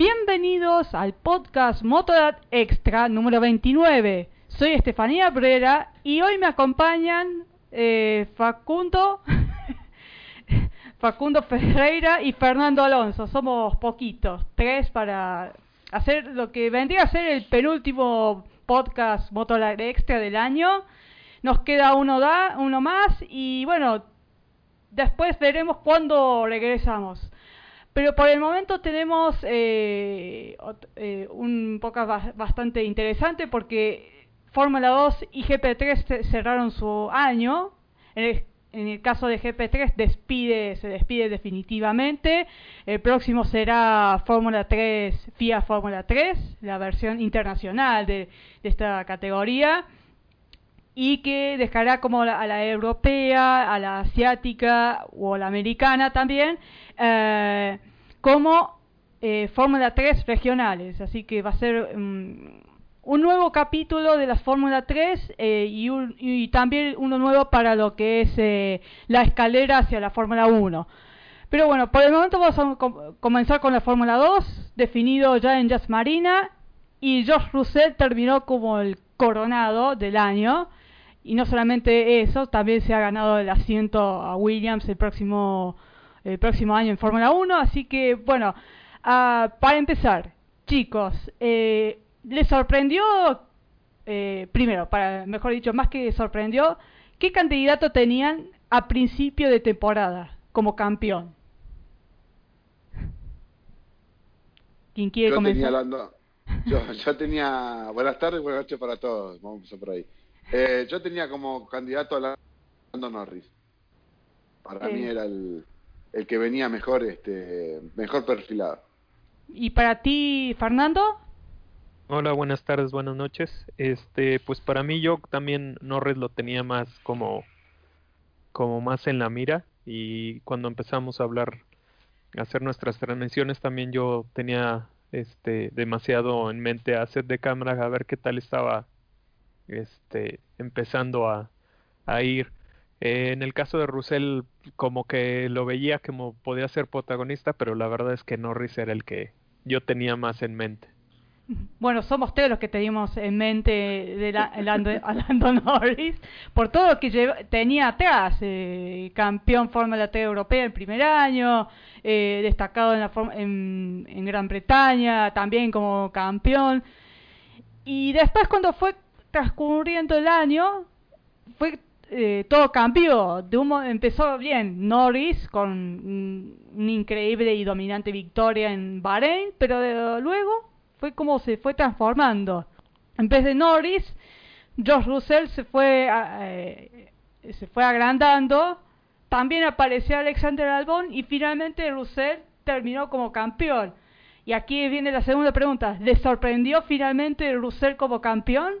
Bienvenidos al podcast Motorrad Extra número 29. Soy Estefanía Brera y hoy me acompañan eh, Facundo, Facundo Ferreira y Fernando Alonso. Somos poquitos, tres para hacer lo que vendría a ser el penúltimo podcast Motorrad Extra del año. Nos queda uno, da, uno más y bueno, después veremos cuándo regresamos. Pero por el momento tenemos eh, eh, un podcast bastante interesante porque Fórmula 2 y GP3 cerraron su año. En el, caso de GP3 despide, se despide definitivamente. El próximo será Fórmula 3, FIA Fórmula 3, la versión internacional de, esta categoría. Y que dejará como a la europea, a la asiática o a la americana también eh, como eh, Fórmula 3 regionales. Así que va a ser mm, un nuevo capítulo de la Fórmula 3 eh, y, también uno nuevo para lo que es la escalera hacia la Fórmula 1. Pero bueno, por el momento vamos a comenzar con la Fórmula 2, definido ya en Jazz Marina, y George Russell terminó como el coronado del año. Y no solamente eso, también se ha ganado el asiento a Williams el próximo el próximo año en Fórmula 1. Así que, bueno, ah, para empezar, chicos, eh, ¿les sorprendió, eh, primero, para mejor dicho, más que sorprendió, qué candidato tenían a principio de temporada como campeón? ¿Quién quiere yo comenzar? Tenía yo, tenía, buenas tardes, buenas noches para todos, vamos a por ahí. Eh, yo tenía como candidato a Lando Norris. Para mí era el, el que venía mejor, este, mejor perfilado. ¿Y para ti, Fernando? Hola, buenas tardes, buenas noches. Este, pues para mí yo también Norris lo tenía más como, como más en la mira y cuando empezamos a hablar, a hacer nuestras transmisiones también yo tenía este demasiado en mente a hacer de cámara a ver qué tal estaba este empezando a, a ir eh, en el caso de Russell, como que lo veía como podía ser protagonista, pero la verdad es que Norris era el que yo tenía más en mente. Bueno, somos todos los que teníamos en mente de la, Lando, Norris, por todo lo que tenía atrás, eh, campeón Fórmula 3 europea el primer año, eh, destacado en, la en, en Gran Bretaña, también como campeón. Y después cuando fue transcurriendo el año, fue eh, todo cambió. Empezó bien Norris con una increíble y dominante victoria en Bahrein, pero luego fue como se fue transformando. En vez de Norris, George Russell se fue eh, se fue agrandando. También apareció Alexander Albon y finalmente Russell terminó como campeón. Y aquí viene la segunda pregunta. ¿Le sorprendió finalmente Russell como campeón?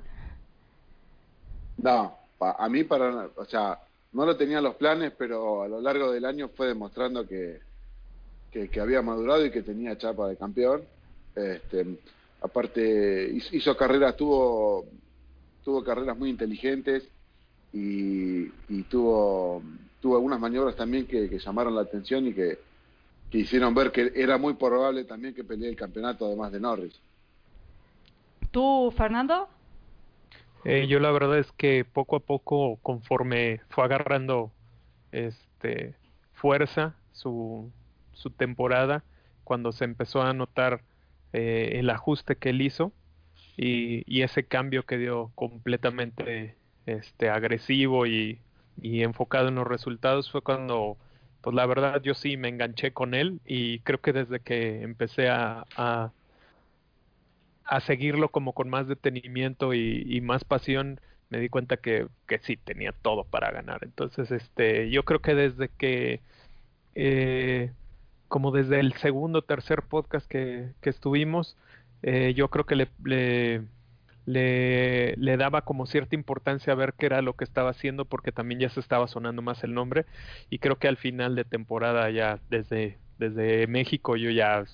No, a mí para, o sea, no lo tenía los planes, pero a lo largo del año fue demostrando que, que, había madurado y que tenía chapa de campeón. Este, aparte hizo carreras, tuvo, tuvo carreras muy inteligentes y, tuvo, tuvo algunas maniobras también que, llamaron la atención y que, que hicieron ver que era muy probable también que pelee el campeonato además de Norris. ¿Tú, Fernando? Eh, yo la verdad es que poco a poco, conforme fue agarrando este fuerza su, su temporada, cuando se empezó a notar eh, el ajuste que él hizo y, ese cambio que dio completamente este agresivo y, enfocado en los resultados fue cuando pues la verdad yo sí me enganché con él y creo que desde que empecé a, a seguirlo como con más detenimiento y, más pasión, me di cuenta que, que, sí tenía todo para ganar. Entonces, este, yo creo que desde que, eh, como desde el segundo, tercer podcast que, que estuvimos, eh, yo creo que le, le, le, le, daba como cierta importancia a ver qué era lo que estaba haciendo, porque también ya se estaba sonando más el nombre. Y creo que al final de temporada, ya desde, desde México, yo ya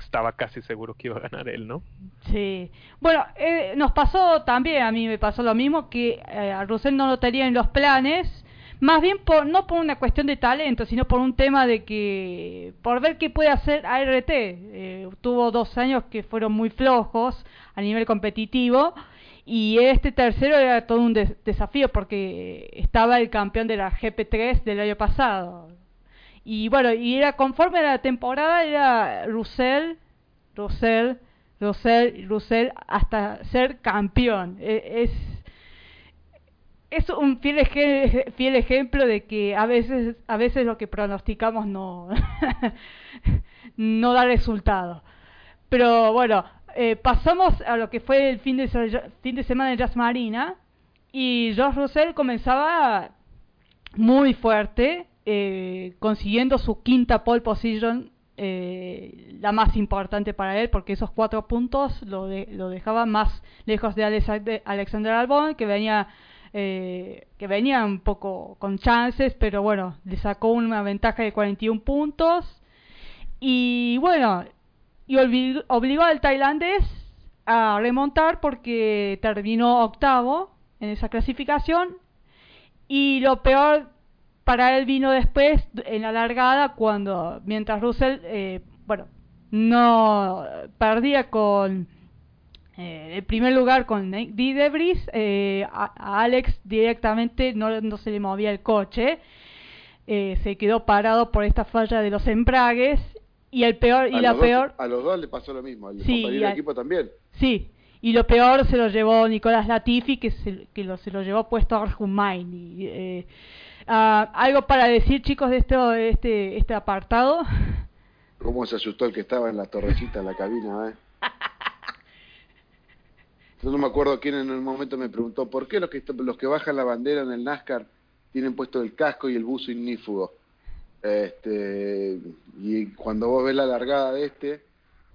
estaba casi seguro que iba a ganar él, ¿no? Sí. Bueno, eh, nos pasó también, a mí me pasó lo mismo, que eh, a Russell no lo tenía en los planes, más bien por, no por una cuestión de talento, sino por un tema de que, por ver qué puede hacer ART. Eh, tuvo dos años que fueron muy flojos a nivel competitivo y este tercero era todo un desafío porque estaba el campeón de la GP3 del año pasado. Y bueno, y era conforme a la temporada, era Russell, Russell, Russell, Russell, hasta ser campeón. E, es es un fiel, fiel ejemplo de que a veces, a veces lo que pronosticamos no, no da resultado. Pero bueno, eh, pasamos a lo que fue el fin de, fin de semana de Jazz Marina y George Russell comenzaba muy fuerte, eh, consiguiendo su quinta pole position, eh, la más importante para él, porque esos cuatro puntos lo, lo dejaba más lejos de Alexander Albon, que venía eh, que venía un poco con chances, pero bueno, le sacó una ventaja de 41 puntos. Y bueno, y obligó, al tailandés a remontar porque terminó octavo en esa clasificación. Y lo peor para él vino después en la largada cuando, mientras Russell, eh, bueno, no perdía con eh, el primer lugar con Nick Debris, eh, a, Alex directamente no, no, se le movía el coche, eh, se quedó parado por esta falla de los embragues y el peor y la peor a los dos le pasó lo mismo, al sí, equipo también. Sí, y lo peor se lo llevó Nicolás Latifi que se, que lo, se lo llevó puesto a Arjumain. Y, eh, ah, algo para decir chicos de este este este apartado. ¿Cómo se asustó el que estaba en la torrecita en la cabina, eh? Yo no me acuerdo quién en un momento me preguntó, ¿por qué los que, los que bajan la bandera en el NASCAR tienen puesto el casco y el buzo ignífugo? Este, y cuando vos ves la largada de este,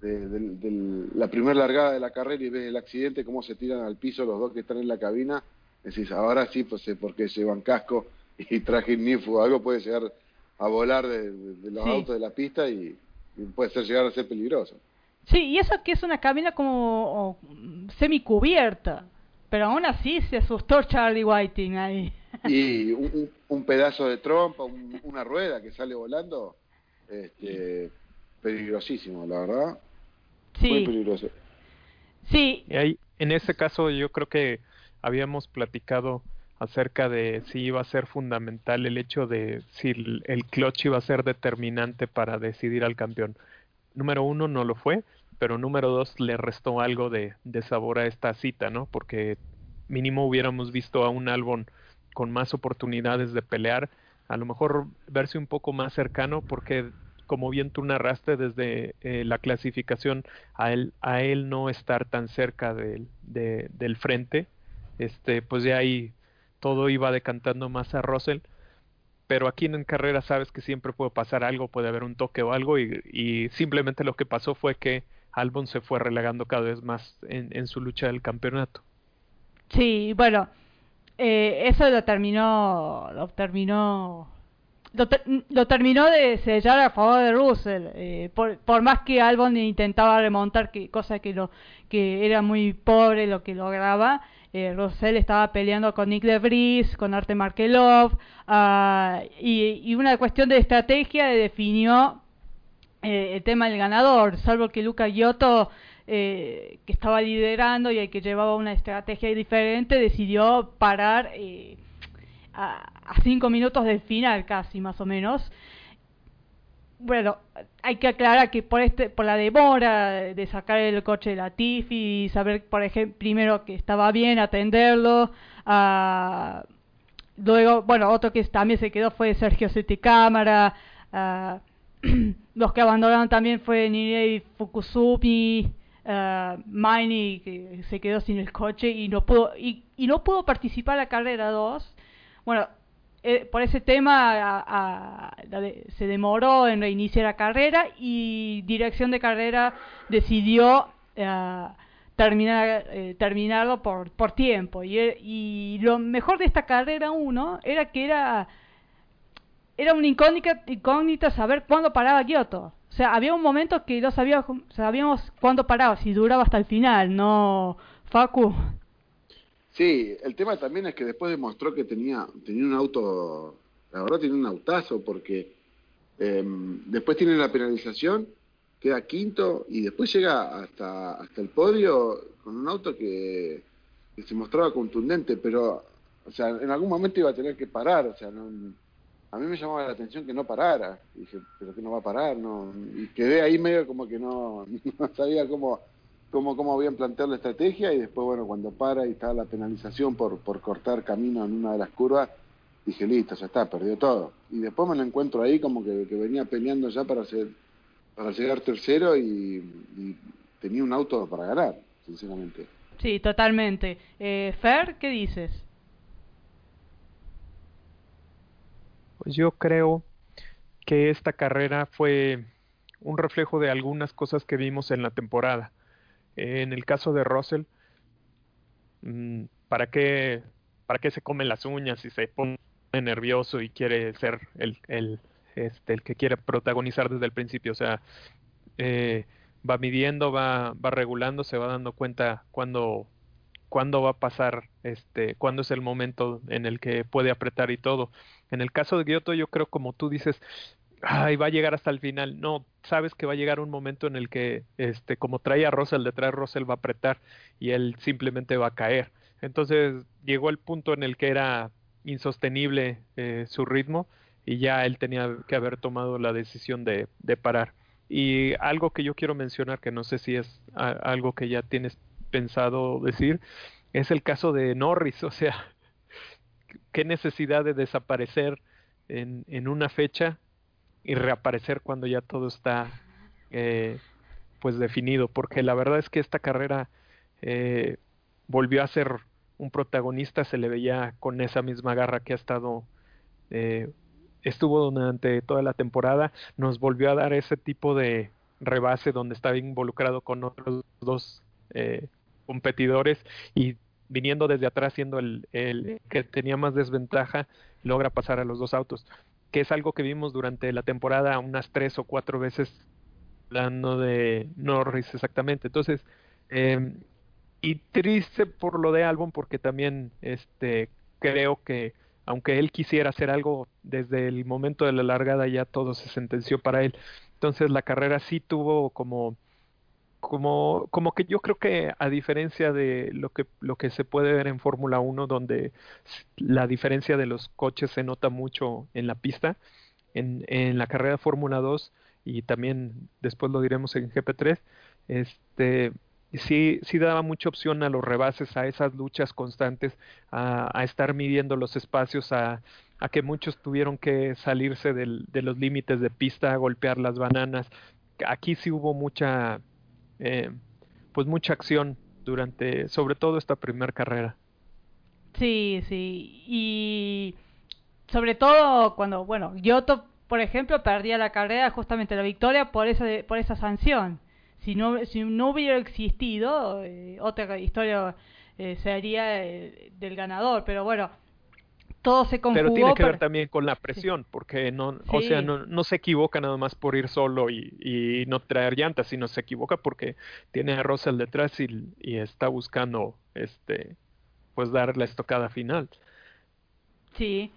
de, la primera largada de la carrera y ves el accidente, cómo se tiran al piso los dos que están en la cabina, decís, ahora sí, pues sé por qué llevan casco y traje ignífugo. Algo puede llegar a volar de, los autos de la pista y, y puede ser llegar a ser peligroso. Sí, y eso que es una cabina como semicubierta, pero aún así se asustó Charlie Whiting ahí. Y un, pedazo de trompa, una rueda que sale volando, este, peligrosísimo, la verdad. Sí. Muy peligroso. Sí. Y ahí, en ese caso yo creo que habíamos platicado acerca de si iba a ser fundamental el hecho de si el, clutch iba a ser determinante para decidir al campeón número uno no lo fue, pero número dos le restó algo de, de sabor a esta cita, ¿no? Porque mínimo hubiéramos visto a un álbum con más oportunidades de pelear, a lo mejor verse un poco más cercano, porque como bien tú narraste desde eh, la clasificación, a él, a él no estar tan cerca del, del frente, este, pues ya ahí todo iba decantando más a Russell pero aquí en carrera sabes que siempre puede pasar algo, puede haber un toque o algo y, simplemente lo que pasó fue que Albon se fue relegando cada vez más en, su lucha del campeonato. Sí, bueno, eh, eso lo terminó, lo terminó, lo, terminó de sellar a favor de Russell, eh, por, más que Albon intentaba remontar, que cosa que lo que era muy pobre lo que lograba, eh, Russell estaba peleando con Nick DeVries, con Arte Markelov, uh, y, una cuestión de estrategia definió eh, el tema del ganador, salvo que Luca Giotto, eh, que estaba liderando y el que llevaba una estrategia diferente, decidió parar eh, a cinco minutos del final casi, más o menos, bueno, hay que aclarar que por este, por la demora de sacar el coche de la Tiffy y saber, por ejemplo, primero que estaba bien, atenderlo. Uh, luego, bueno, otro que también se quedó fue Sergio Seti Cámara. Uh, los que abandonaron también fue Nirei Fukusumi, uh, Maini, que se quedó sin el coche y no pudo, y, y no pudo participar en la carrera 2. Bueno, eh, por ese tema se demoró en reiniciar la carrera y dirección de carrera decidió eh, terminar eh, terminarlo por, por tiempo. Y, y, lo mejor de esta carrera 1 era que era era una incógnita, incógnita saber cuándo paraba Kioto. O sea había un momento que no sabíamos, sabíamos cuándo paraba si duraba hasta el final no Facu Sí, el tema también es que después demostró que tenía, tenía un auto, la verdad tiene un autazo, porque em, después tiene la penalización, queda quinto y después llega hasta, hasta el podio con un auto que, se mostraba contundente, pero o sea, en algún momento iba a tener que parar, o sea, a mí me llamaba la atención que no parara, y dije, pero que no va a parar, no, y quedé ahí medio como que no, no sabía cómo cómo, cómo habían planteado la estrategia y después, bueno, cuando para y está la penalización por, por cortar camino en una de las curvas, dije, listo, ya está, perdió todo. Y después me lo encuentro ahí como que, venía peleando ya para, hacer, para llegar tercero y, tenía un auto para ganar, sinceramente. Sí, totalmente. Eh, Fer, ¿qué dices? Pues yo creo que esta carrera fue un reflejo de algunas cosas que vimos en la temporada en el caso de Russell, mm, ¿para qué, ¿para qué se come las uñas y se pone nervioso y quiere ser el, el, este, el que quiere protagonizar desde el principio? O sea, eh, va midiendo, va, va regulando, se va dando cuenta cuándo, cuándo va a pasar, este, cuándo es el momento en el que puede apretar y todo. En el caso de Giotto, yo creo, como tú dices, ay, va a llegar hasta el final. No, sabes que va a llegar un momento en el que, este, como trae a Russell detrás, Russell va a apretar y él simplemente va a caer. Entonces llegó el punto en el que era insostenible eh, su ritmo y ya él tenía que haber tomado la decisión de, de, parar. Y algo que yo quiero mencionar, que no sé si es algo que ya tienes pensado decir, es el caso de Norris. O sea, qué necesidad de desaparecer en, en una fecha y reaparecer cuando ya todo está eh, pues definido, porque la verdad es que esta carrera eh, volvió a ser un protagonista, se le veía con esa misma garra que ha estado, eh, estuvo durante toda la temporada, nos volvió a dar ese tipo de rebase donde estaba involucrado con otros dos competidores y viniendo desde atrás siendo el, el que tenía más desventaja, logra pasar a los dos autos que es algo que vimos durante la temporada unas tres o cuatro veces hablando de Norris exactamente. Entonces, eh, y triste por lo de Albon porque también este creo que aunque él quisiera hacer algo desde el momento de la largada ya todo se sentenció para él. Entonces la carrera sí tuvo como como, como que yo creo que a diferencia de lo que, lo que se puede ver en Fórmula 1, donde la diferencia de los coches se nota mucho en la pista, en, en la carrera de Fórmula 2 y también después lo diremos en GP3, este, sí, sí daba mucha opción a los rebases, a esas luchas constantes, a, a estar midiendo los espacios, a, a que muchos tuvieron que salirse del, de los límites de pista, a golpear las bananas. Aquí sí hubo mucha eh, pues mucha acción durante, sobre todo esta primera carrera. Sí, sí, y sobre todo cuando, bueno, Giotto, por ejemplo, perdía la carrera, justamente la victoria, por esa, por esa sanción. Si no, si no hubiera existido, eh, otra historia eh, sería del ganador, pero bueno, todo se conjugó. Pero tiene que ver también con la presión, porque no, o sea, no, no, se equivoca nada más por ir solo y, y, no traer llantas, sino se equivoca porque tiene a Russell detrás y, y, está buscando, este, pues dar la estocada final. Sí,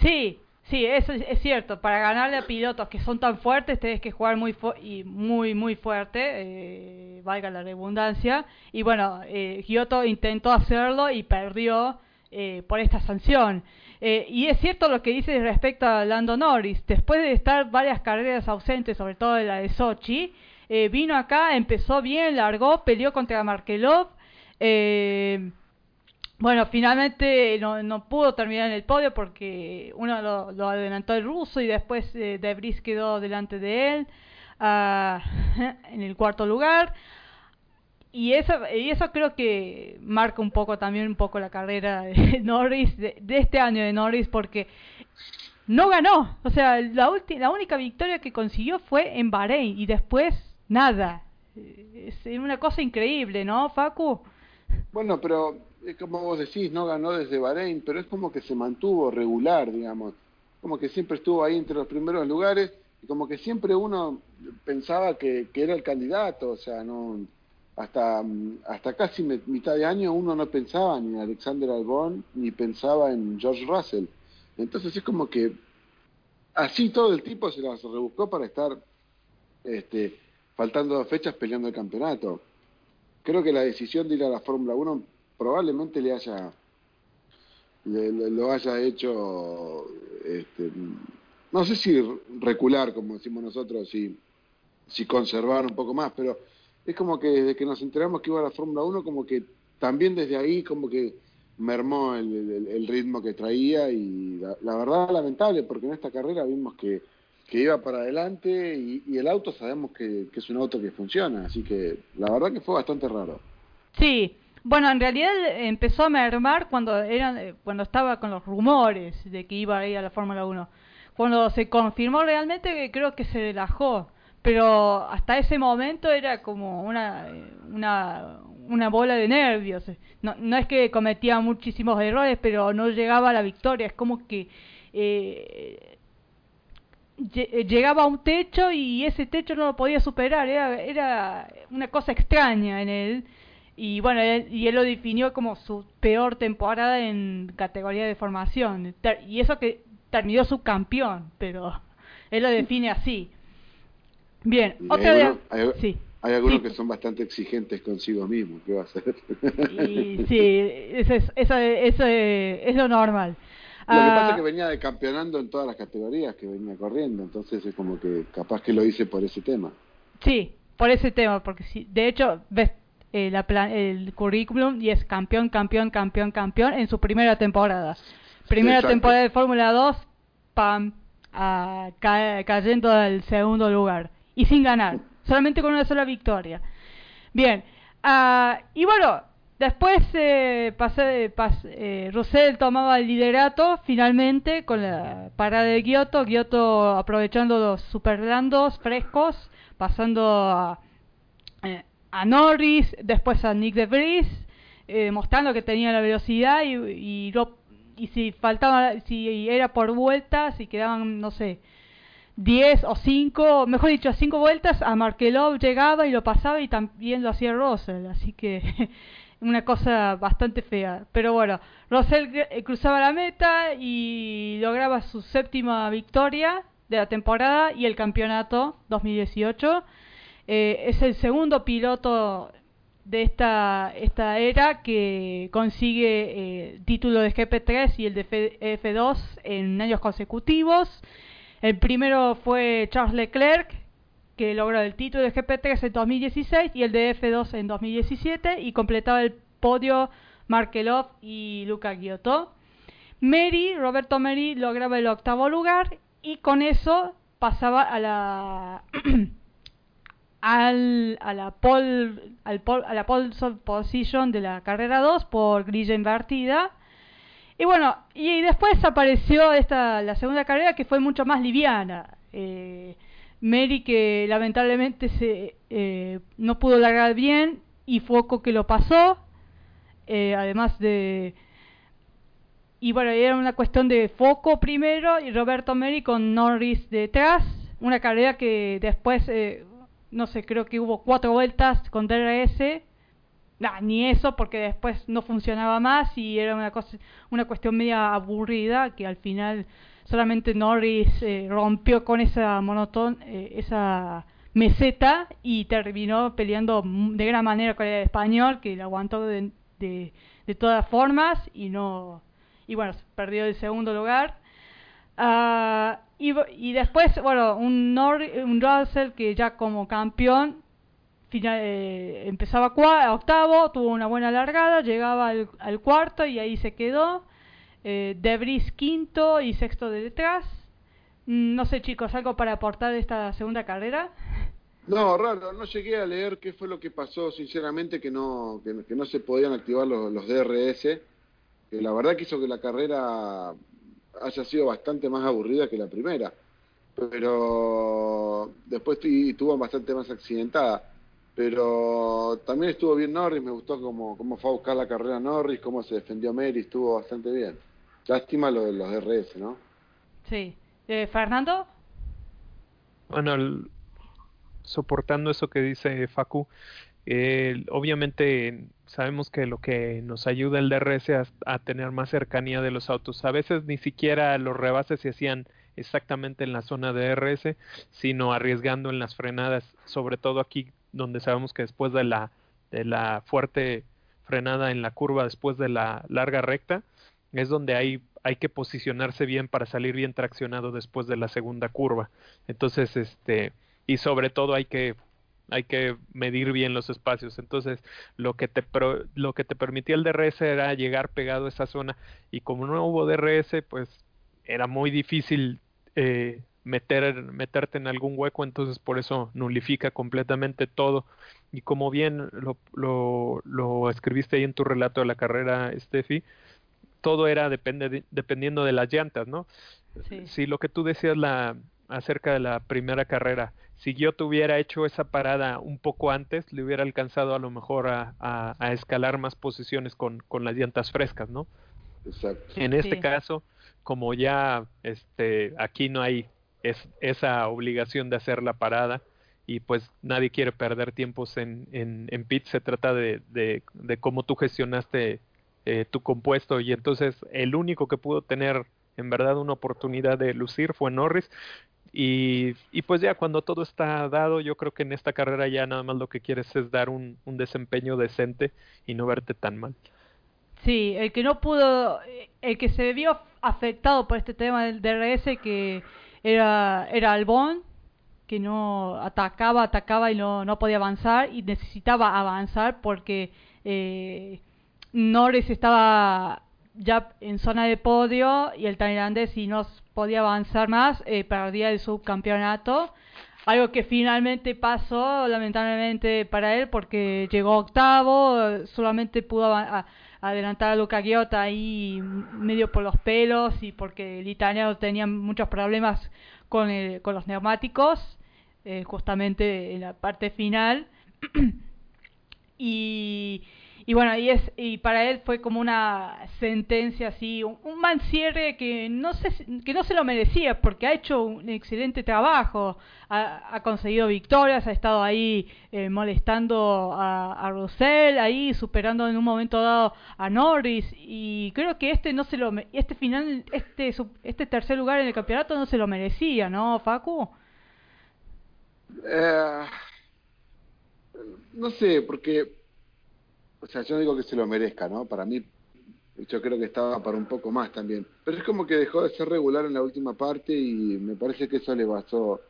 sí, sí, eso es, cierto. Para ganarle a pilotos que son tan fuertes, tienes que jugar muy y muy, muy fuerte, eh, valga la redundancia. Y bueno, eh, Giotto intentó hacerlo y perdió eh, por esta sanción. Eh, y es cierto lo que dice respecto a Lando Norris. Después de estar varias carreras ausentes, sobre todo la de Sochi, eh, vino acá, empezó bien, largó, peleó contra Markelov. bueno, finalmente no, pudo terminar en el podio porque uno lo, adelantó el ruso y después De Vries quedó delante de él ah, en el cuarto lugar y eso, y eso creo que marca un poco también un poco la carrera de Norris, de, este año de Norris, porque no ganó. O sea, la, la única victoria que consiguió fue en Bahrein y después nada. Es una cosa increíble, ¿no, Facu? Bueno, pero como vos decís, no ganó desde Bahrein, pero es como que se mantuvo regular, digamos. Como que siempre estuvo ahí entre los primeros lugares y como que siempre uno pensaba que, que era el candidato, o sea, no hasta, mm, hasta casi mitad de año uno no pensaba ni en Alexander Albon ni pensaba en George Russell. Entonces es como que así todo el tipo se las rebuscó para estar este, faltando dos fechas peleando el campeonato. Creo que la decisión de ir a la Fórmula 1 probablemente le haya lo haya hecho este, no sé si recular como decimos nosotros si si conservar un poco más pero es como que desde que nos enteramos que iba a la Fórmula 1 como que también desde ahí como que mermó el, ritmo que traía y la, verdad lamentable porque en esta carrera vimos que, que iba para adelante y, el auto sabemos que, es un auto que funciona, así que la verdad que fue bastante raro. Sí, bueno, en realidad empezó a mermar cuando, eran, cuando estaba con los rumores de que iba a ir a la Fórmula 1. Cuando se confirmó realmente creo que se relajó, pero hasta ese momento era como una, una, una bola de nervios. No, no es que cometía muchísimos errores, pero no llegaba a la victoria. Es como que eh, llegaba a un techo y ese techo no lo podía superar. Era, era una cosa extraña en él. Y bueno, y él lo definió como su peor temporada en categoría de formación. Y eso que terminó subcampeón, pero él lo define así. Bien, otra vez. Sí. Hay algunos que son bastante exigentes consigo mismos, ¿qué va a hacer? Y, sí, eso es, eso, eso es, lo normal. Lo que pasa es que ah, venía de campeonando en todas las categorías que venía corriendo, entonces es como que capaz que lo hice por ese tema. Sí, por ese tema, porque si, de hecho ves eh, la el currículum y es campeón, campeón, campeón, campeón en su primera temporada. Primera temporada de Fórmula 2, pam, cayendo al segundo lugar y sin ganar solamente con una sola victoria. Bien, uh, y bueno, después eh, pasé, eh, Russell tomaba el liderato finalmente con la parada de Giotto, Giotto aprovechando los superlandos frescos, pasando a, eh, a Norris, después a Nick de Vries, eh, mostrando que tenía la velocidad y, y, y si faltaba, si era por vueltas, si quedaban, no sé, 10 o 5, mejor dicho, 5 vueltas, a Markelov llegaba y lo pasaba y también lo hacía Russell, así que una cosa bastante fea. Pero bueno, Russell eh, cruzaba la meta y lograba su séptima victoria de la temporada y el campeonato 2018. Eh, es el segundo piloto de esta, esta era que consigue eh, título de GP3 y el de F2 en años consecutivos. El primero fue Charles Leclerc, que logró el título de GP3 en 2016 y el de F2 en 2017 y completaba el podio Markelov y Luca Giotto. Mary, Roberto Mary, lograba el octavo lugar y con eso pasaba a la al, a la pole, a la pole position de la carrera 2 por grilla invertida y bueno, y después apareció esta la segunda carrera que fue mucho más liviana. Eh, Mary que lamentablemente se eh, no pudo largar bien y Foco que lo pasó. Eh, además de y bueno, era una cuestión de foco primero y Roberto Meri con Norris detrás. Una carrera que después, eh, no sé, creo que hubo cuatro vueltas con DRS ni eso porque después no funcionaba más y era una cosa una cuestión media aburrida que al final solamente Norris eh, rompió con esa monotón eh, esa meseta y terminó peleando de gran manera con el español que lo aguantó de, de, todas formas y no y bueno perdió el segundo lugar. Uh, y, y después bueno un, un Russell que ya como campeón final, eh, empezaba octavo, tuvo una buena largada, llegaba al, cuarto y ahí se quedó. Eh, Debris quinto y sexto de detrás. Mm, no sé chicos, ¿algo para aportar de esta segunda carrera? No, raro, no llegué a leer qué fue lo que pasó, sinceramente, que no, que, no se podían activar los, los DRS, que la verdad que hizo que la carrera haya sido bastante más aburrida que la primera, pero después estuvo bastante más accidentada pero también estuvo bien Norris, me gustó cómo, cómo fue a buscar la carrera Norris, cómo se defendió Mary, estuvo bastante bien. Lástima lo de los RS, ¿no? Sí. Eh, ¿Fernando? Bueno, soportando eso que dice Facu, obviamente sabemos que lo que nos ayuda el DRS a, a, tener más cercanía de los autos, a veces ni siquiera los rebases se hacían exactamente en la zona de DRS, sino arriesgando en las frenadas, sobre todo aquí donde sabemos que después de la, de la fuerte frenada en la curva, después de la larga recta, es donde hay, hay que posicionarse bien para salir bien traccionado después de la segunda curva. Entonces, este, y sobre todo hay que hay que medir bien los espacios. Entonces, lo que te lo que te permitía el DRS era llegar pegado a esa zona y como no hubo DRS, pues era muy difícil eh, meter meterte en algún hueco, entonces por eso nulifica completamente todo. Y como bien lo, lo, lo escribiste ahí en tu relato de la carrera, Steffi, todo era depende dependiendo de las llantas, ¿no? Si lo que tú decías la acerca de la primera carrera, si yo tuviera hecho esa parada un poco antes, le hubiera alcanzado a lo mejor a, a, escalar más posiciones con, con, las llantas frescas, ¿no? Exacto. En este caso, como ya este, aquí no hay es, esa obligación de hacer la parada y pues nadie quiere perder tiempos en, en, en se trata de, de, de cómo tú gestionaste eh, tu compuesto. Y entonces el único que pudo tener en verdad una oportunidad de lucir fue Norris. Y, y, pues ya cuando todo está dado, yo creo que en esta carrera ya nada más lo que quieres es dar un, un desempeño decente y no verte tan mal. Sí, el que no pudo, el que se vio afectado por este tema del DRS que era, era Albon, que no atacaba, atacaba y no, no podía avanzar y necesitaba avanzar porque eh, Norris estaba ya en zona de podio y el tailandés si no podía avanzar más eh, perdía el subcampeonato. Algo que finalmente pasó lamentablemente para él porque llegó octavo solamente pudo adelantar a Luca Ghiota ahí medio por los pelos y porque el italiano tenía muchos problemas con, el, con los neumáticos eh, justamente en la parte final. Y y bueno, y, es, y para él fue como una sentencia así, un, un mal cierre que no, sé, que no se lo merecía porque ha hecho un excelente trabajo, ha, conseguido victorias, ha estado ahí eh, molestando a, a Russell, ahí superando en un momento dado a Norris y creo que este no se lo este final este este tercer lugar en el campeonato no se lo merecía, ¿no, Facu? Eh, no sé, porque o sea, yo no digo que se lo merezca, ¿no? Para mí, yo creo que estaba para un poco más también. Pero es como que dejó de ser regular en la última parte y me parece que eso le pasó,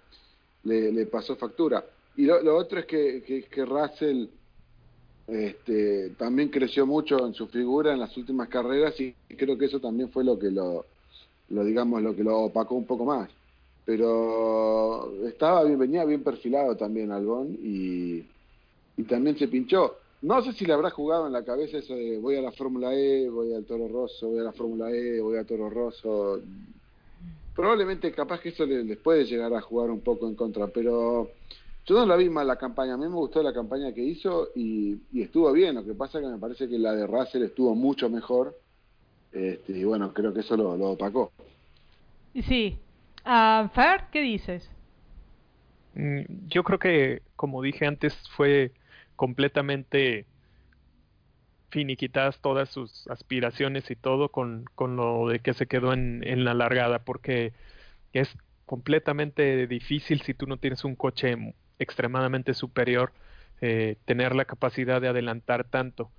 le, pasó factura. Y lo, otro es que, que, Russell este, también creció mucho en su figura en las últimas carreras y creo que eso también fue lo que lo, lo digamos, lo que lo opacó un poco más. Pero estaba bien, venía bien perfilado también Albón y también se pinchó no sé si le habrá jugado en la cabeza eso de voy a la Fórmula E, voy al Toro Rosso, voy a la Fórmula E, voy a Toro Rosso. Probablemente capaz que eso les puede llegar a jugar un poco en contra, pero yo no la vi mal la campaña. A mí me gustó la campaña que hizo y, y estuvo bien. Lo que pasa es que me parece que la de Russell estuvo mucho mejor. Este, y bueno, creo que eso lo, lo opacó. Sí. Uh, Fer, ¿qué dices? Mm, yo creo que, como dije antes, fue completamente finiquitadas todas sus aspiraciones y todo con, con lo de que se quedó en, en la largada, porque es completamente difícil si tú no tienes un coche extremadamente superior eh, tener la capacidad de adelantar tanto.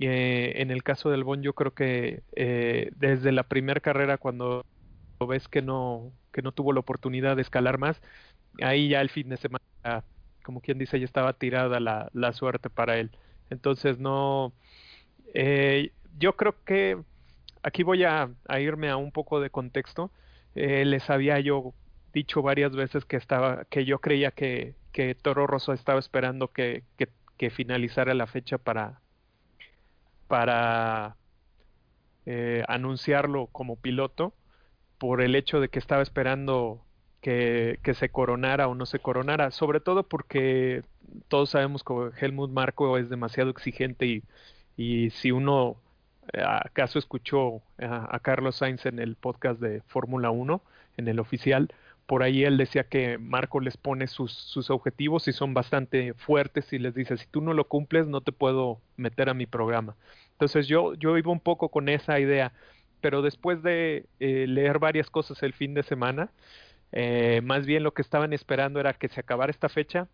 Eh, en el caso del Bon yo creo que eh, desde la primera carrera cuando ves que no que no tuvo la oportunidad de escalar más, ahí ya el fin de semana como quien dice, ya estaba tirada la, la suerte para él. Entonces no, eh, yo creo que aquí voy a, irme a un poco de contexto. Eh, les había yo dicho varias veces que estaba, que yo creía que, que Toro Rosso estaba esperando que, que, que finalizara la fecha para, para eh, anunciarlo como piloto por el hecho de que estaba esperando que, se coronara o no se coronara, sobre todo porque todos sabemos que Helmut Marco es demasiado exigente y, y si uno eh, acaso escuchó a, a, Carlos Sainz en el podcast de Fórmula 1, en el oficial, por ahí él decía que Marco les pone sus, sus objetivos y son bastante fuertes y les dice, si tú no lo cumples, no te puedo meter a mi programa. Entonces yo, yo iba un poco con esa idea, pero después de eh, leer varias cosas el fin de semana, eh, más bien lo que estaban esperando era que se acabara esta fecha,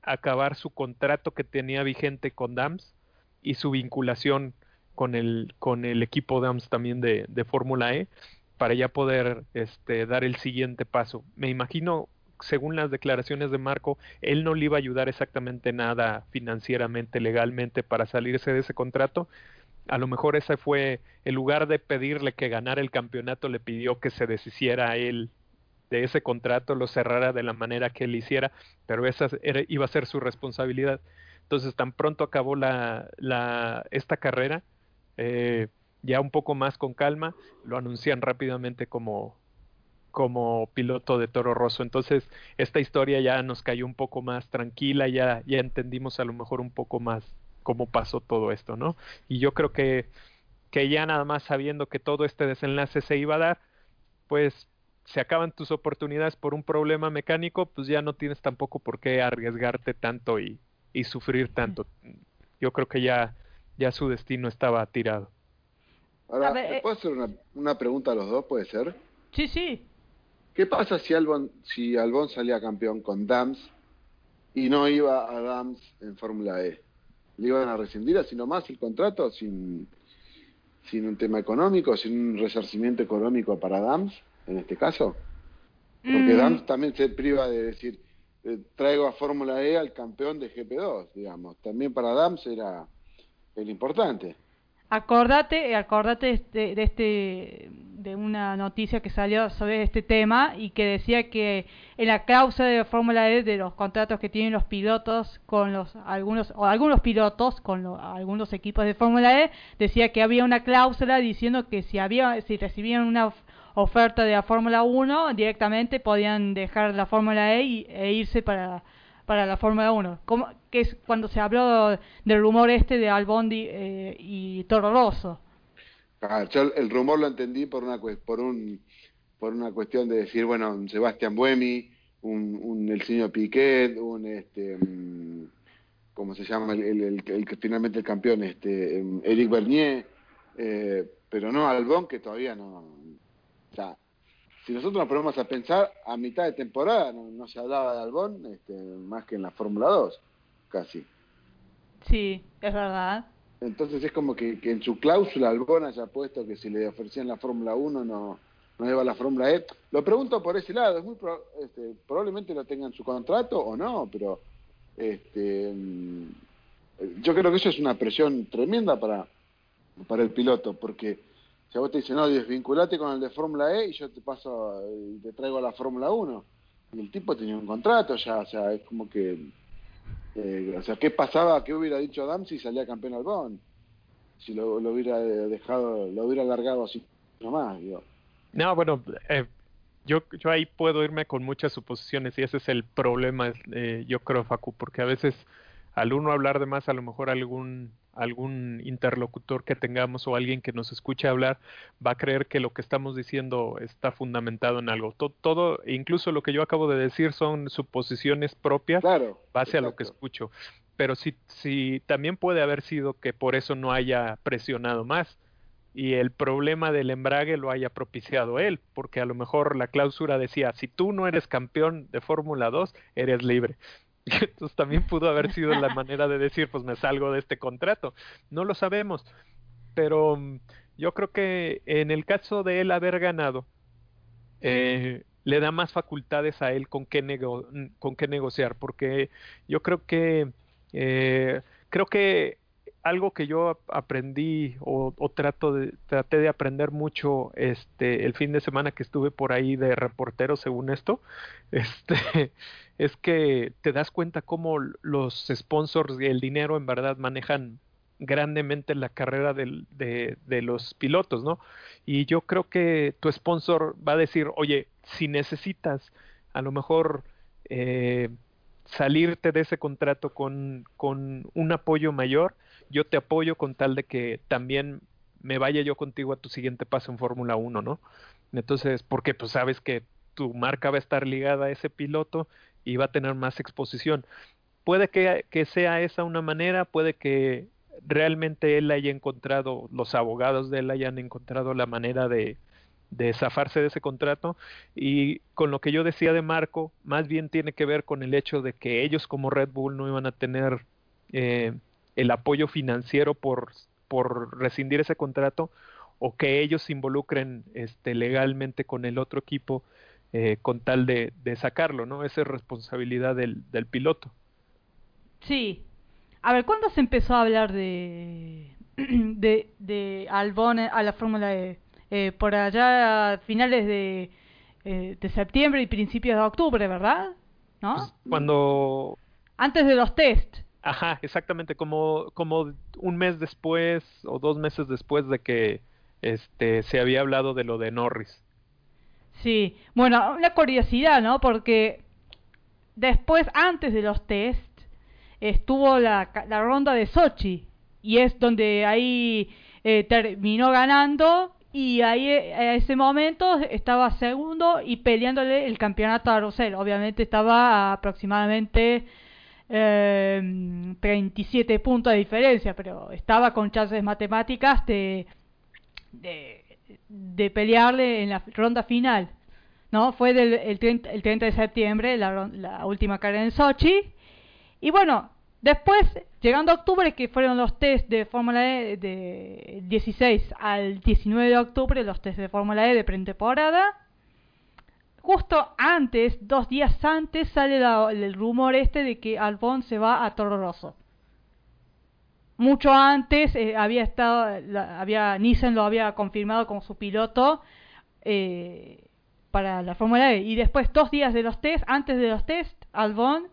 acabar su contrato que tenía vigente con DAMS y su vinculación con el, con el equipo DAMS también de, de Fórmula E para ya poder este, dar el siguiente paso. Me imagino, según las declaraciones de Marco, él no le iba a ayudar exactamente nada financieramente, legalmente para salirse de ese contrato. A lo mejor ese fue, el lugar de pedirle que ganara el campeonato, le pidió que se deshiciera él de ese contrato, lo cerrara de la manera que él hiciera, pero esa iba a ser su responsabilidad. Entonces, tan pronto acabó la, la, esta carrera, eh, ya un poco más con calma, lo anuncian rápidamente como, como piloto de Toro Rosso. Entonces, esta historia ya nos cayó un poco más tranquila, ya, ya entendimos a lo mejor un poco más cómo pasó todo esto, ¿no? Y yo creo que, que ya nada más sabiendo que todo este desenlace se iba a dar, pues se acaban tus oportunidades por un problema mecánico, pues ya no tienes tampoco por qué arriesgarte tanto y, y sufrir tanto. Yo creo que ya, ya su destino estaba tirado. Ahora, ver, eh, puedo hacer una, una, pregunta a los dos? ¿Puede ser? Sí, sí. ¿Qué pasa si Albon, si Albon salía campeón con Dams y no iba a Dams en Fórmula E? ¿Le iban a rescindir así nomás el contrato sin, sin un tema económico, sin un resarcimiento económico para Dams, en este caso? Porque mm. Dams también se priva de decir, eh, traigo a Fórmula E al campeón de GP2, digamos. También para Dams era, era importante. Acordate, acordate de este, de este, de una noticia que salió sobre este tema y que decía que en la causa de Fórmula E de los contratos que tienen los pilotos con los algunos o algunos pilotos con algunos equipos de Fórmula E decía que había una cláusula diciendo que si había si recibían una oferta de la Fórmula 1 directamente podían dejar la Fórmula E e irse para para la Fórmula 1, como, que es cuando se habló del rumor este de Albondi eh, y Toro Rosso. Ah, yo el rumor lo entendí por una por un por una cuestión de decir, bueno, Sebastián Buemi, un, un el señor Piquet, un este mm, ¿cómo se llama? El, el, finalmente el campeón, este Eric Bernier, eh, pero no Albon que todavía no, o sea, si nosotros nos ponemos a pensar, a mitad de temporada no, se hablaba de Albón este, más que en la Fórmula 2, casi. Sí, es verdad. Entonces es como que, en su cláusula Albón haya puesto que si le ofrecían la Fórmula 1 no, no iba a la Fórmula E. Lo pregunto por ese lado, es muy este, probablemente lo tenga en su contrato o no, pero este, mm, yo creo que eso es una presión tremenda para, para el piloto, porque si a vos te dicen, no, desvinculate con el de Fórmula E y yo te paso y te traigo a la Fórmula 1. Y el tipo tenía un contrato ya, o sea, es como que... Eh, o sea, ¿qué pasaba, qué hubiera dicho Adam si salía campeón Albón? Si lo, lo hubiera dejado, lo hubiera alargado así nomás, digo. No, bueno, eh, yo, yo ahí puedo irme con muchas suposiciones y ese es el problema, eh, yo creo, Facu, porque a veces al uno hablar de más, a lo mejor algún algún interlocutor que tengamos o alguien que nos escuche hablar va a creer que lo que estamos diciendo está fundamentado en algo. Todo, todo incluso lo que yo acabo de decir son suposiciones propias claro, base a lo que escucho. Pero sí, sí, también puede haber sido que por eso no haya presionado más y el problema del embrague lo haya propiciado él, porque a lo mejor la cláusula decía, si tú no eres campeón de Fórmula 2, eres libre. Entonces también pudo haber sido la manera de decir, pues me salgo de este contrato. No lo sabemos, pero mm, yo creo que en el caso de él haber ganado, eh, le da más facultades a él con qué, nego con qué negociar, porque yo creo que eh, creo que algo que yo aprendí o, trato de, traté de aprender mucho este el fin de semana que estuve por ahí de reportero según esto este es que te das cuenta cómo los sponsors y el dinero en verdad manejan grandemente la carrera de, los pilotos, ¿no? Y yo creo que tu sponsor va a decir, oye, si necesitas a lo mejor eh, salirte de ese contrato con, con un apoyo mayor, yo te apoyo con tal de que también me vaya yo contigo a tu siguiente paso en Fórmula 1, ¿no? Entonces, porque pues sabes que tu marca va a estar ligada a ese piloto y va a tener más exposición. Puede que, que sea esa una manera, puede que realmente él haya encontrado, los abogados de él hayan encontrado la manera de, de zafarse de ese contrato y con lo que yo decía de Marco, más bien tiene que ver con el hecho de que ellos como Red Bull no iban a tener eh, el apoyo financiero por, por rescindir ese contrato o que ellos se involucren este, legalmente con el otro equipo eh, con tal de, de, sacarlo, ¿no? Esa es responsabilidad del, del piloto. Sí. A ver, ¿cuándo se empezó a hablar de, de, de Albon a la Fórmula E? Eh, por allá a finales de, eh, de septiembre y principios de octubre, ¿verdad? ¿No? Pues, cuando... Antes de los test. Ajá, exactamente, como, como un mes después o dos meses después de que este, se había hablado de lo de Norris. Sí, bueno, una curiosidad, ¿no? Porque después, antes de los test, estuvo la, la ronda de Sochi y es donde ahí eh, terminó ganando y ahí a ese momento estaba segundo y peleándole el campeonato a Rosell. Obviamente estaba aproximadamente eh, 37 puntos de diferencia, pero estaba con chances matemáticas de, de, de pelearle en la ronda final. ¿no? Fue del, el, 30, el 30 de septiembre, la, la última carrera en Sochi. Y bueno, Después, llegando a octubre, que fueron los test de Fórmula E de 16 al 19 de octubre, los test de Fórmula E de pretemporada. Justo antes, dos días antes, sale el rumor este de que Albon se va a Toro Rosso. Mucho antes eh, había estado, la, había Nissan lo había confirmado como su piloto eh, para la Fórmula E. Y después, dos días de los test, antes de los test, Albon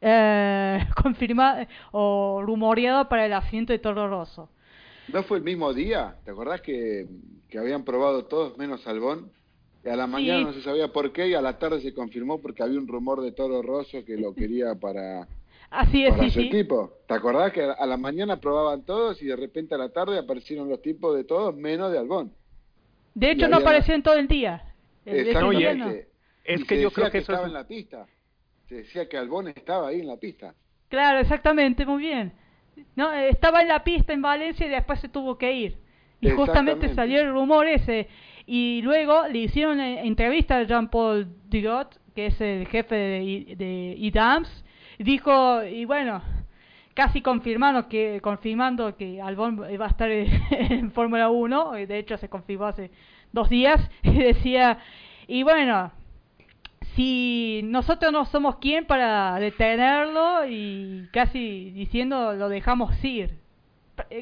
eh, confirmado o rumoreado para el asiento de Toro Rosso. ¿No fue el mismo día? ¿Te acordás que, que habían probado todos menos Albón? Y a la mañana sí. no se sabía por qué y a la tarde se confirmó porque había un rumor de Toro Rosso que lo quería para, Así es, para sí, su sí. equipo. ¿Te acordás que a la mañana probaban todos y de repente a la tarde aparecieron los tipos de todos menos de Albón? De hecho, no había... aparecían todo el día. Exactamente. Es que yo creo que, que eso estaba es... en la pista. Se decía que Albón estaba ahí en la pista. Claro, exactamente, muy bien. No, estaba en la pista en Valencia y después se tuvo que ir. Y justamente salió el rumor ese. Y luego le hicieron entrevista a Jean-Paul Dugot, que es el jefe de, de IDAMS. Dijo, y bueno, casi confirmando que, confirmando que Albon va a estar en, Fórmula 1. De hecho, se confirmó hace dos días. Y decía, y bueno, si nosotros no somos quien para detenerlo y casi diciendo lo dejamos ir.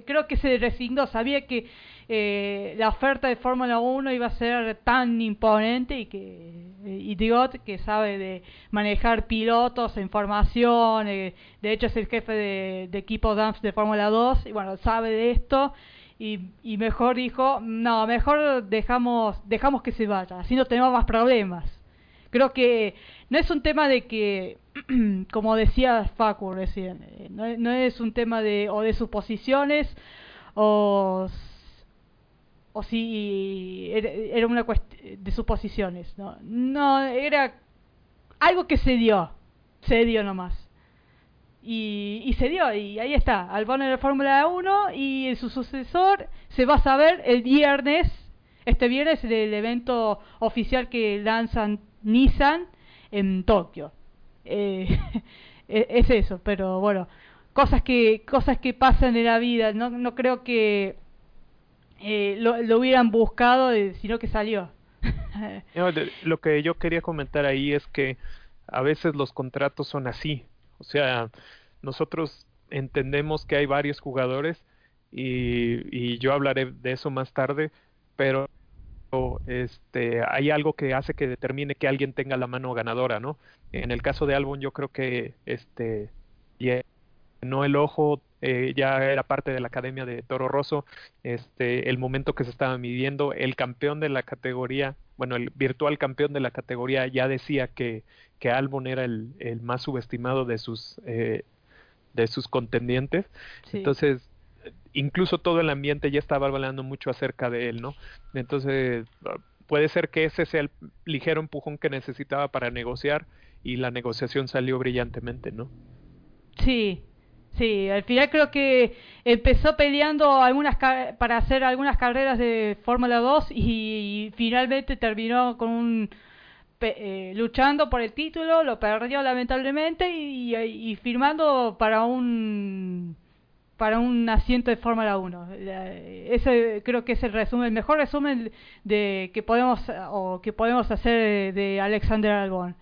Creo que se resignó, sabía que eh, la oferta de Fórmula 1 iba a ser tan imponente y que Idiot, que sabe de manejar pilotos, información, eh, de hecho es el jefe de, equipo DAMS de Fórmula 2, y bueno, sabe de esto, y, y mejor dijo, no, mejor dejamos, dejamos que se vaya, así no tenemos más problemas creo que no es un tema de que, como decía Facu recién, eh, no, no, es un tema de o de suposiciones o, o era una cuestión de suposiciones, no, no, era algo que se dio, se dio nomás. Y, y se dio, y ahí está, Albon en la Fórmula 1 y su sucesor se va a saber el viernes, este viernes, el evento oficial que lanzan Nissan en Tokio. Eh, es eso, pero bueno, cosas que cosas que pasan en la vida. No creo que eh, lo, hubieran buscado, eh, sino que salió. lo que yo quería comentar ahí es que a veces los contratos son así. O sea, nosotros entendemos que hay varios jugadores y, y yo hablaré de eso más tarde, pero este, hay algo que hace que determine que alguien tenga la mano ganadora, ¿no? En el caso de Albon yo creo que este no el ojo eh, ya era parte de la academia de Toro Rosso, este, el momento que se estaba midiendo, el campeón de la categoría, bueno, el virtual campeón de la categoría ya decía que, que Albon era el, el más subestimado de sus eh, de sus contendientes, sí. entonces incluso todo el ambiente ya estaba hablando mucho acerca de él, ¿no? Entonces, puede ser que ese sea el ligero empujón que necesitaba para negociar y la negociación salió brillantemente, ¿no? Sí, sí, al final creo que empezó peleando algunas para hacer algunas carreras de Fórmula 2 y, finalmente terminó con un eh, luchando por el título, lo perdió lamentablemente y, firmando para un para un asiento de Fórmula 1. Ese creo que es el resumen, el mejor resumen de que podemos o que podemos hacer de Alexander Albon.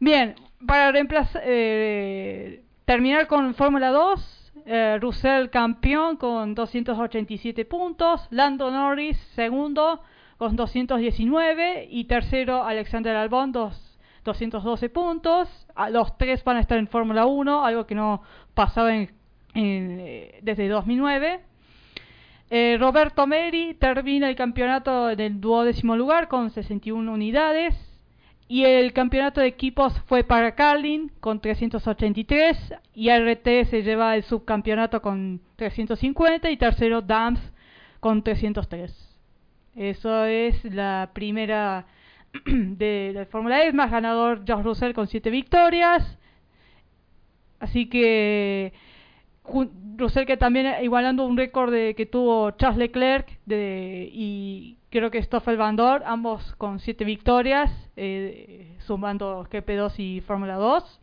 Bien, para reemplazar eh, terminar con Fórmula 2, eh, Russell campeón con 287 puntos, Lando Norris segundo con 219 y tercero Alexander Albon 212 puntos. los tres van a estar en Fórmula 1, algo que no pasaba en eh, desde 2009. Eh, Roberto Meri termina el campeonato en el duodécimo lugar con 61 unidades. Y el campeonato de equipos fue para Carlin con 383. Y RT se lleva el subcampeonato con 350. Y tercero Dams con 303. Eso es la primera de la Fórmula E. Más ganador George Russell con 7 victorias. Así que Russell que también igualando un récord que tuvo Charles Leclerc de, y creo que Stoffel Van Dorn, ambos con siete victorias, eh, sumando GP2 y Fórmula 2.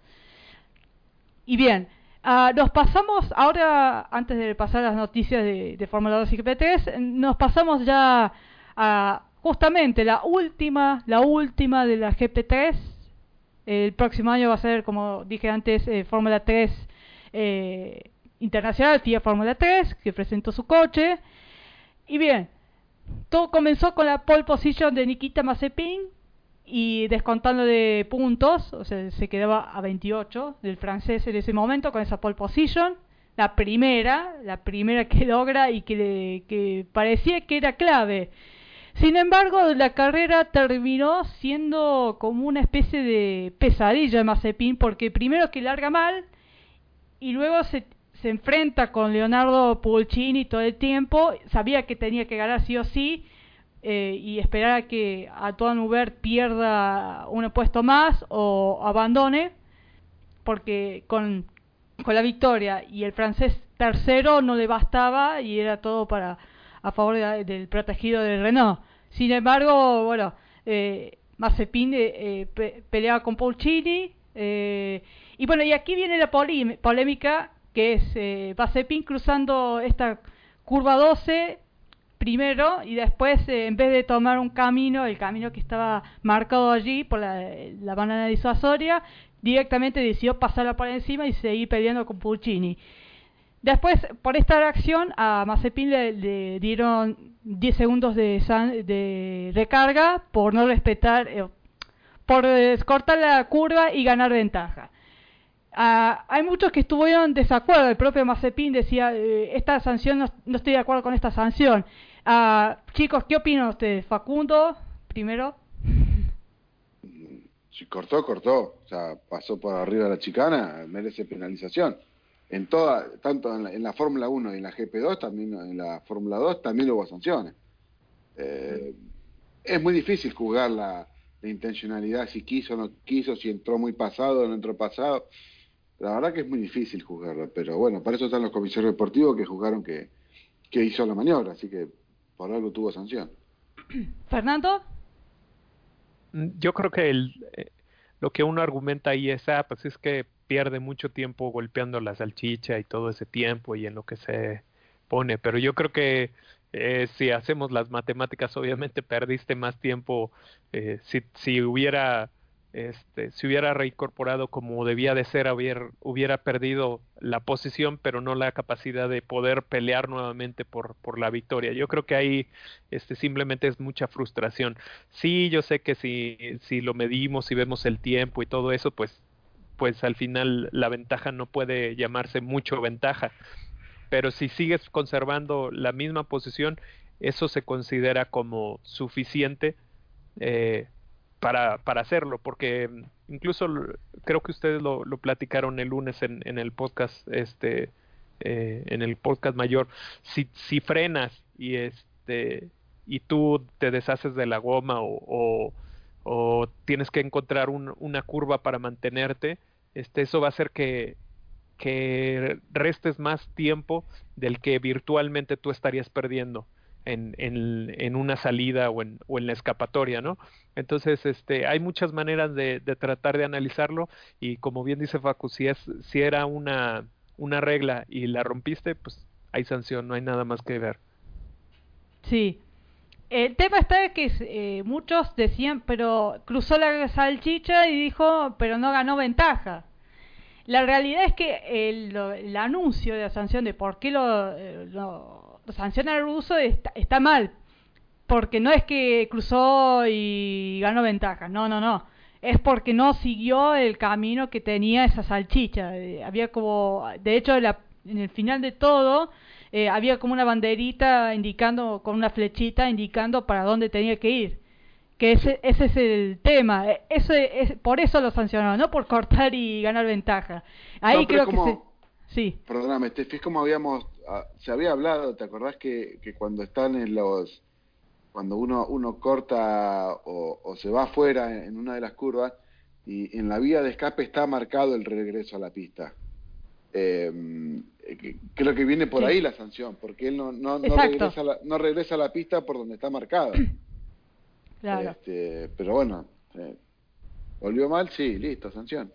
Y bien, uh, nos pasamos ahora, antes de pasar las noticias de, Fórmula 2 y GP3, nos pasamos ya a justamente la última, la última de la GP3. El próximo año va a ser, como dije antes, eh, Fórmula 3. Eh, internacional FIA Fórmula 3, que presentó su coche. Y bien, todo comenzó con la pole position de Nikita Mazepin y descontando de puntos, o sea, se quedaba a 28 del francés en ese momento con esa pole position. La primera, la primera que logra y que, que parecía que era clave. Sin embargo, la carrera terminó siendo como una especie de pesadilla de Mazepin porque primero que larga mal y luego se se enfrenta con Leonardo Pulcini todo el tiempo, sabía que tenía que ganar sí o sí eh, y esperar a que Antoine Hubert pierda un puesto más o abandone, porque con, con la victoria y el francés tercero no le bastaba y era todo para a favor del protegido de Renault. Sin embargo, bueno, eh, Mazepin eh, eh peleaba con Pulcini y bueno, y aquí viene la polémica que es eh, cruzando esta curva 12 primero y después eh, en vez de tomar un camino, el camino que estaba marcado allí por la, la banana disuasoria, directamente decidió pasarla por encima y seguir peleando con Puccini. Después, por esta reacción, a Mazepin le, dieron 10 segundos de, de recarga por no respetar, eh, por cortar la curva y ganar ventaja. Ah, hay muchos que estuvieron en desacuerdo. El propio Mazepin decía, eh, esta sanción, no, estoy de acuerdo con esta sanción. Uh, chicos, ¿qué opinan ustedes? Facundo, primero. Si cortó, cortó. O sea, pasó por arriba de la chicana, merece penalización. En toda, tanto en la, Fórmula 1 y en la GP2, también en la Fórmula 2 también hubo sanciones. Eh, es muy difícil jugar la, la intencionalidad, si quiso o no quiso, si entró muy pasado o no entró pasado la verdad que es muy difícil jugarlo, pero bueno, para eso están los comisarios deportivos que jugaron que, que hizo la maniobra, así que por algo tuvo sanción. Fernando. Mm, yo creo que el, eh, lo que uno argumenta ahí es, ah, pues es que pierde mucho tiempo golpeando la salchicha y todo ese tiempo y en lo que se pone, pero yo creo que eh, si hacemos las matemáticas, obviamente perdiste más tiempo eh, si, si hubiera este, si hubiera reincorporado como debía de ser, hubiera, hubiera perdido la posición, pero no la capacidad de poder pelear nuevamente por, por la victoria. Yo creo que ahí este, simplemente es mucha frustración. Sí, yo sé que si, si lo medimos y vemos el tiempo y todo eso, pues, pues al final la ventaja no puede llamarse mucho ventaja. Pero si sigues conservando la misma posición, eso se considera como suficiente eh, para, para hacerlo, porque incluso creo que ustedes lo, lo platicaron el lunes en, en el podcast, este, eh, en el podcast mayor, si, si frenas y este y tú te deshaces de la goma o, o, tienes que encontrar una curva para mantenerte, este, eso va a hacer que, que restes más tiempo del que virtualmente tú estarías perdiendo en, en, una salida o en, o en, la escapatoria, ¿no? Entonces, este, hay muchas maneras de, de, tratar de analizarlo y como bien dice Facu, si, es, si era una, una regla y la rompiste, pues hay sanción, no hay nada más que ver. Sí. El tema está que eh, muchos decían, pero cruzó la salchicha y dijo, pero no ganó ventaja. La realidad es que el, el anuncio de la sanción de por qué lo, eh, lo, lo sanciona el ruso está, está, mal. Porque no es que cruzó y ganó ventaja, no, no, no. Es porque no siguió el camino que tenía esa salchicha. Eh, había como, de hecho, la, en el final de todo, eh, había como una banderita indicando, con una flechita indicando para dónde tenía que ir que ese, ese es el tema. E, ese, es, por eso lo sancionaron, no por cortar y ganar ventaja. Ahí no, creo como, que se... Sí. Perdóname, te fijas como habíamos... Ah, se había hablado, ¿te acordás que, que cuando están en los... Cuando uno, uno corta o, o se va afuera en una de las curvas y en la vía de escape está marcado el regreso a la pista. Eh, creo que viene por sí. ahí la sanción, porque él no, no, no, regresa a la, no regresa a la pista por donde está marcado. Claro. Este, pero bueno, eh, volvió mal, sí, listo, sanción.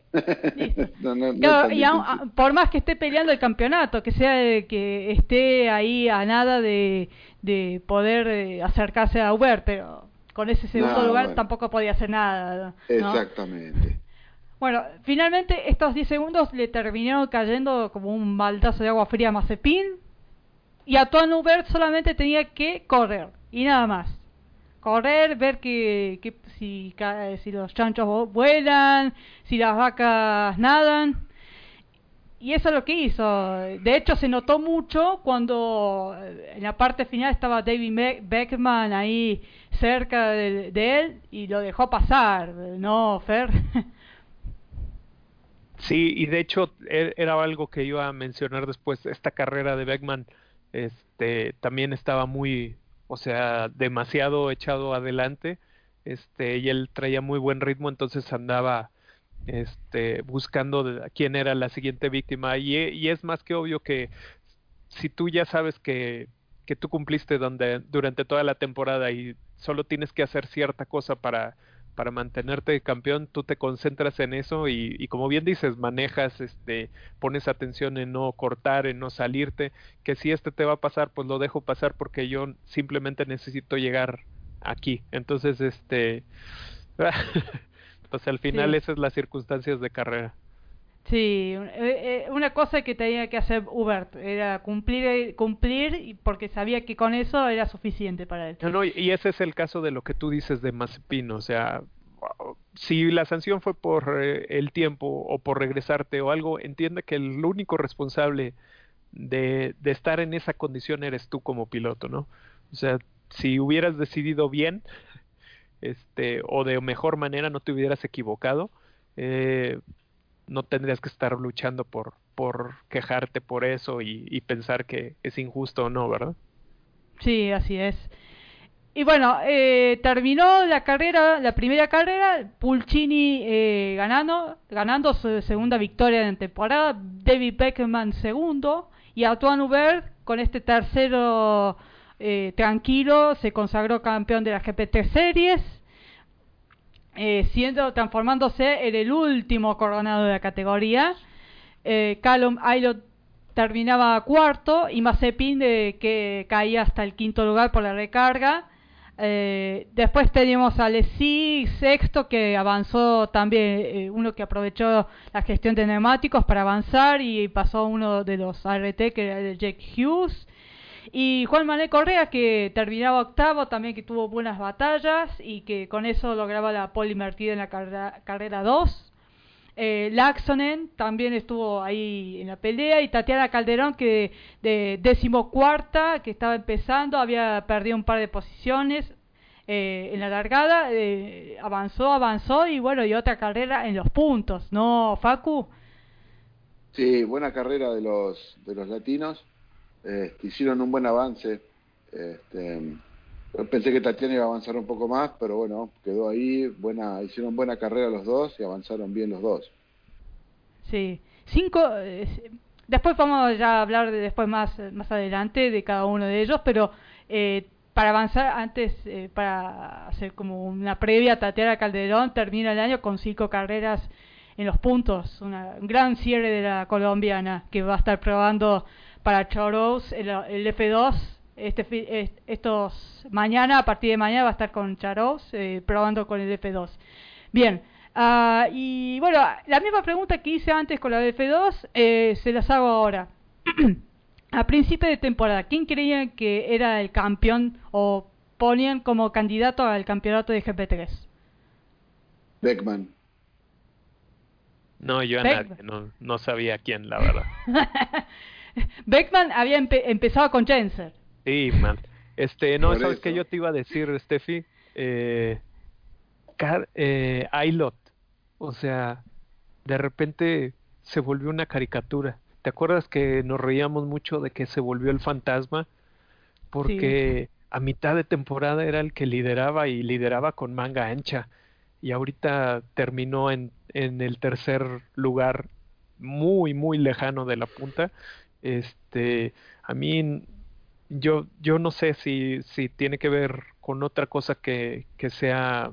Listo. no, no, claro, y aun, por más que esté peleando el campeonato, que sea que esté ahí a nada de, de poder eh, acercarse a Uber, pero con ese segundo lugar bueno. tampoco podía hacer nada. Exactamente. Bueno, finalmente estos 10 segundos le terminaron cayendo como un baldazo de agua fría a Mazepin. Y a Tuan Uber solamente tenía que correr y nada más correr, ver que, que si, si los chanchos vuelan, si las vacas nadan. Y eso es lo que hizo. De hecho, se notó mucho cuando eh, en la parte final estaba David Beckman ahí cerca de, de él y lo dejó pasar, ¿no, Fer? Sí, y de hecho e, era algo que iba a mencionar después. Esta carrera de Beckman este, también estaba muy, o sea, demasiado echado adelante, este, y él traía muy buen ritmo, entonces andaba este, buscando de, quién era la siguiente víctima, y, y, es más que obvio que si tú ya sabes que, que tú cumpliste donde, durante toda la temporada y solo tienes que hacer cierta cosa para para mantenerte campeón, tú te concentras en eso y, y, como bien dices, manejas, este, pones atención en no cortar, en no salirte, que si este te va a pasar, pues lo dejo pasar porque yo simplemente necesito llegar aquí. Entonces, este, pues al final sí. esas son las circunstancias de carrera. Sí, eh, eh, una cosa que tenía que hacer Hubert era cumplir, cumplir, porque sabía que con eso era suficiente para él. No, y ese es el caso de lo que tú dices de Mazepin, o sea, si la sanción fue por eh, el tiempo o por regresarte o algo, entiende que el único responsable de, de estar en esa condición eres tú como piloto, ¿no? O sea, si hubieras decidido bien, este, o de mejor manera, no te hubieras equivocado, eh, no tendrías que estar luchando por, por quejarte por eso y, pensar que es injusto o no, ¿verdad? Sí, así es. Y bueno, eh, terminó la carrera, la primera carrera, Pulcini eh, ganando, ganando su segunda victoria en temporada, David Beckman segundo y Antoine Hubert con este tercero eh, tranquilo se consagró campeón de la GP3 Series eh, siendo transformándose en el último coronado de la categoría. Eh, Callum terminaba cuarto y Mazepin de, que caía hasta el quinto lugar por la recarga. Eh, después teníamos a Alessi sexto que avanzó también, eh, uno que aprovechó la gestión de neumáticos para avanzar y pasó uno de los ART que era el Jack Hughes. Y Juan Manuel Correa, que terminaba octavo, también que tuvo buenas batallas y que con eso lograba la pole invertida en la carrera, carrera 2. Eh, Laxonen también estuvo ahí en la pelea y Tatiana Calderón que de decimocuarta que estaba empezando había perdido un par de posiciones eh, en la largada eh, avanzó avanzó y bueno y otra carrera en los puntos no Facu sí buena carrera de los de los latinos este, hicieron un buen avance. Este, Pensé que Tatiana iba a avanzar un poco más, pero bueno, quedó ahí, buena, hicieron buena carrera los dos y avanzaron bien los dos. Sí, cinco, eh, después vamos ya a hablar de, después más, más adelante de cada uno de ellos, pero eh, para avanzar antes, eh, para hacer como una previa, Tatiana Calderón termina el año con cinco carreras en los puntos, una, un gran cierre de la colombiana que va a estar probando para Choros el, F2 este estos mañana a partir de mañana va a estar con Charos eh, probando con el F2 bien uh, y bueno la misma pregunta que hice antes con la F2 eh, se las hago ahora. A principio de temporada quién creían que era el campeón o ponían como candidato al campeonato de GP3 Beckman. No, yo a nadie, no, no sabía quién, la verdad. Beckman había empezado con Jensen. Sí, man. Este, no, ¿sabes qué yo te iba a decir, Steffi? Eh, eh, Ailot. O sea, de repente se volvió una caricatura. ¿Te acuerdas que nos reíamos mucho de que se volvió el fantasma? Porque a mitad de temporada era el que lideraba y lideraba con manga ancha. Y ahorita terminó en en el tercer lugar muy muy lejano de la punta este a mí yo yo no sé si si tiene que ver con otra cosa que, que sea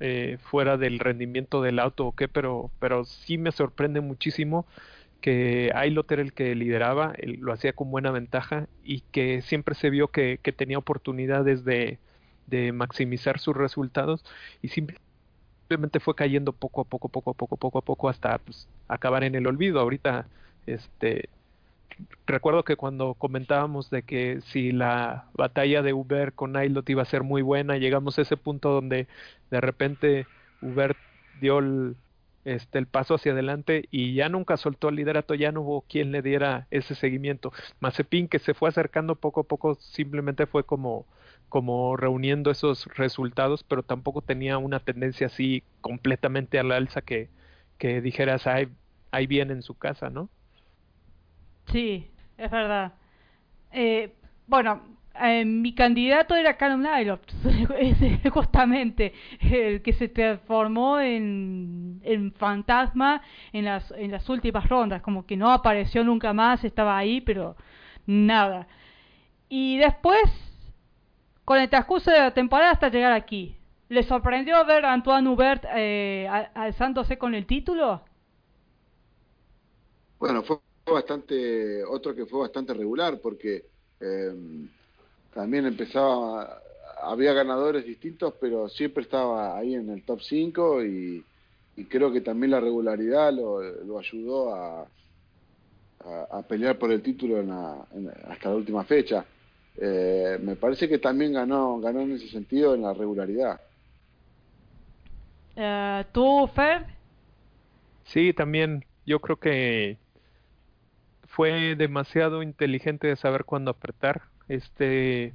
eh, fuera del rendimiento del auto o qué pero pero sí me sorprende muchísimo que Ailot era el que lideraba, lo hacía con buena ventaja y que siempre se vio que, que tenía oportunidades de, de maximizar sus resultados y simplemente fue cayendo poco a poco, poco a poco, poco a poco hasta pues, acabar en el olvido. Ahorita, este, recuerdo que cuando comentábamos de que si la batalla de Uber con Nailot iba a ser muy buena, llegamos a ese punto donde de repente Uber dio el, este, el paso hacia adelante y ya nunca soltó el liderato, ya no hubo quien le diera ese seguimiento. Mazepin que se fue acercando poco a poco simplemente fue como como reuniendo esos resultados, pero tampoco tenía una tendencia así completamente a la alza que, que dijeras, ahí, ahí viene en su casa, ¿no? Sí, es verdad. Eh, bueno, eh, mi candidato era Callum Nailot, justamente el que se transformó en, en fantasma en las, en las últimas rondas, como que no apareció nunca más, estaba ahí, pero nada. Y después con el transcurso de la temporada hasta llegar aquí. ¿Le sorprendió ver a Antoine Hubert eh, alzándose con el título? Bueno, fue bastante, otro que fue bastante regular porque eh, también empezaba, había ganadores distintos, pero siempre estaba ahí en el top 5 y, creo que también la regularidad lo, ayudó a, a, pelear por el título hasta la última fecha. Eh, me parece que también ganó, ganó en ese sentido en la regularidad. Uh, ¿Tú, Fer? Sí, también. Yo creo que fue demasiado inteligente de saber cuándo apretar. Este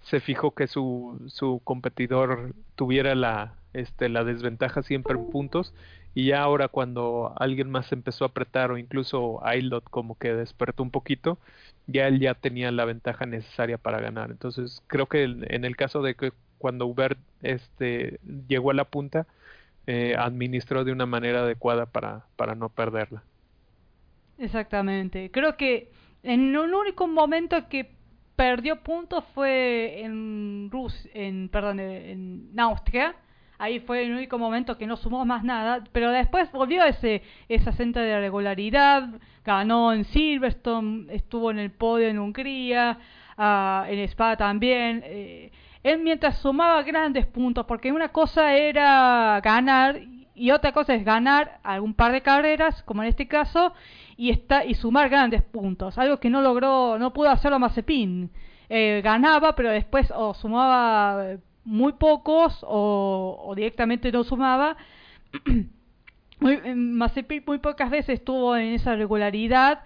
se fijó que su, su competidor tuviera la, este, la desventaja siempre en puntos y ya ahora cuando alguien más empezó a apretar o incluso Ailot como que despertó un poquito, ya él ya tenía la ventaja necesaria para ganar. Entonces creo que en el caso de que cuando Uber este, llegó a la punta, eh, administró de una manera adecuada para, para no perderla. Exactamente. Creo que en un único momento que perdió puntos fue en Rus en perdón, en Austria, ahí fue el único momento que no sumó más nada, pero después volvió ese, esa senda de regularidad, ganó en Silverstone, estuvo en el podio en Hungría, uh, en Spa también. Eh, él mientras sumaba grandes puntos, porque una cosa era ganar y otra cosa es ganar algún par de carreras, como en este caso, y está y sumar grandes puntos, algo que no logró, no pudo hacerlo Mazepin. Eh, ganaba, pero después o sumaba muy pocos o, directamente no sumaba. muy, muy pocas veces estuvo en esa regularidad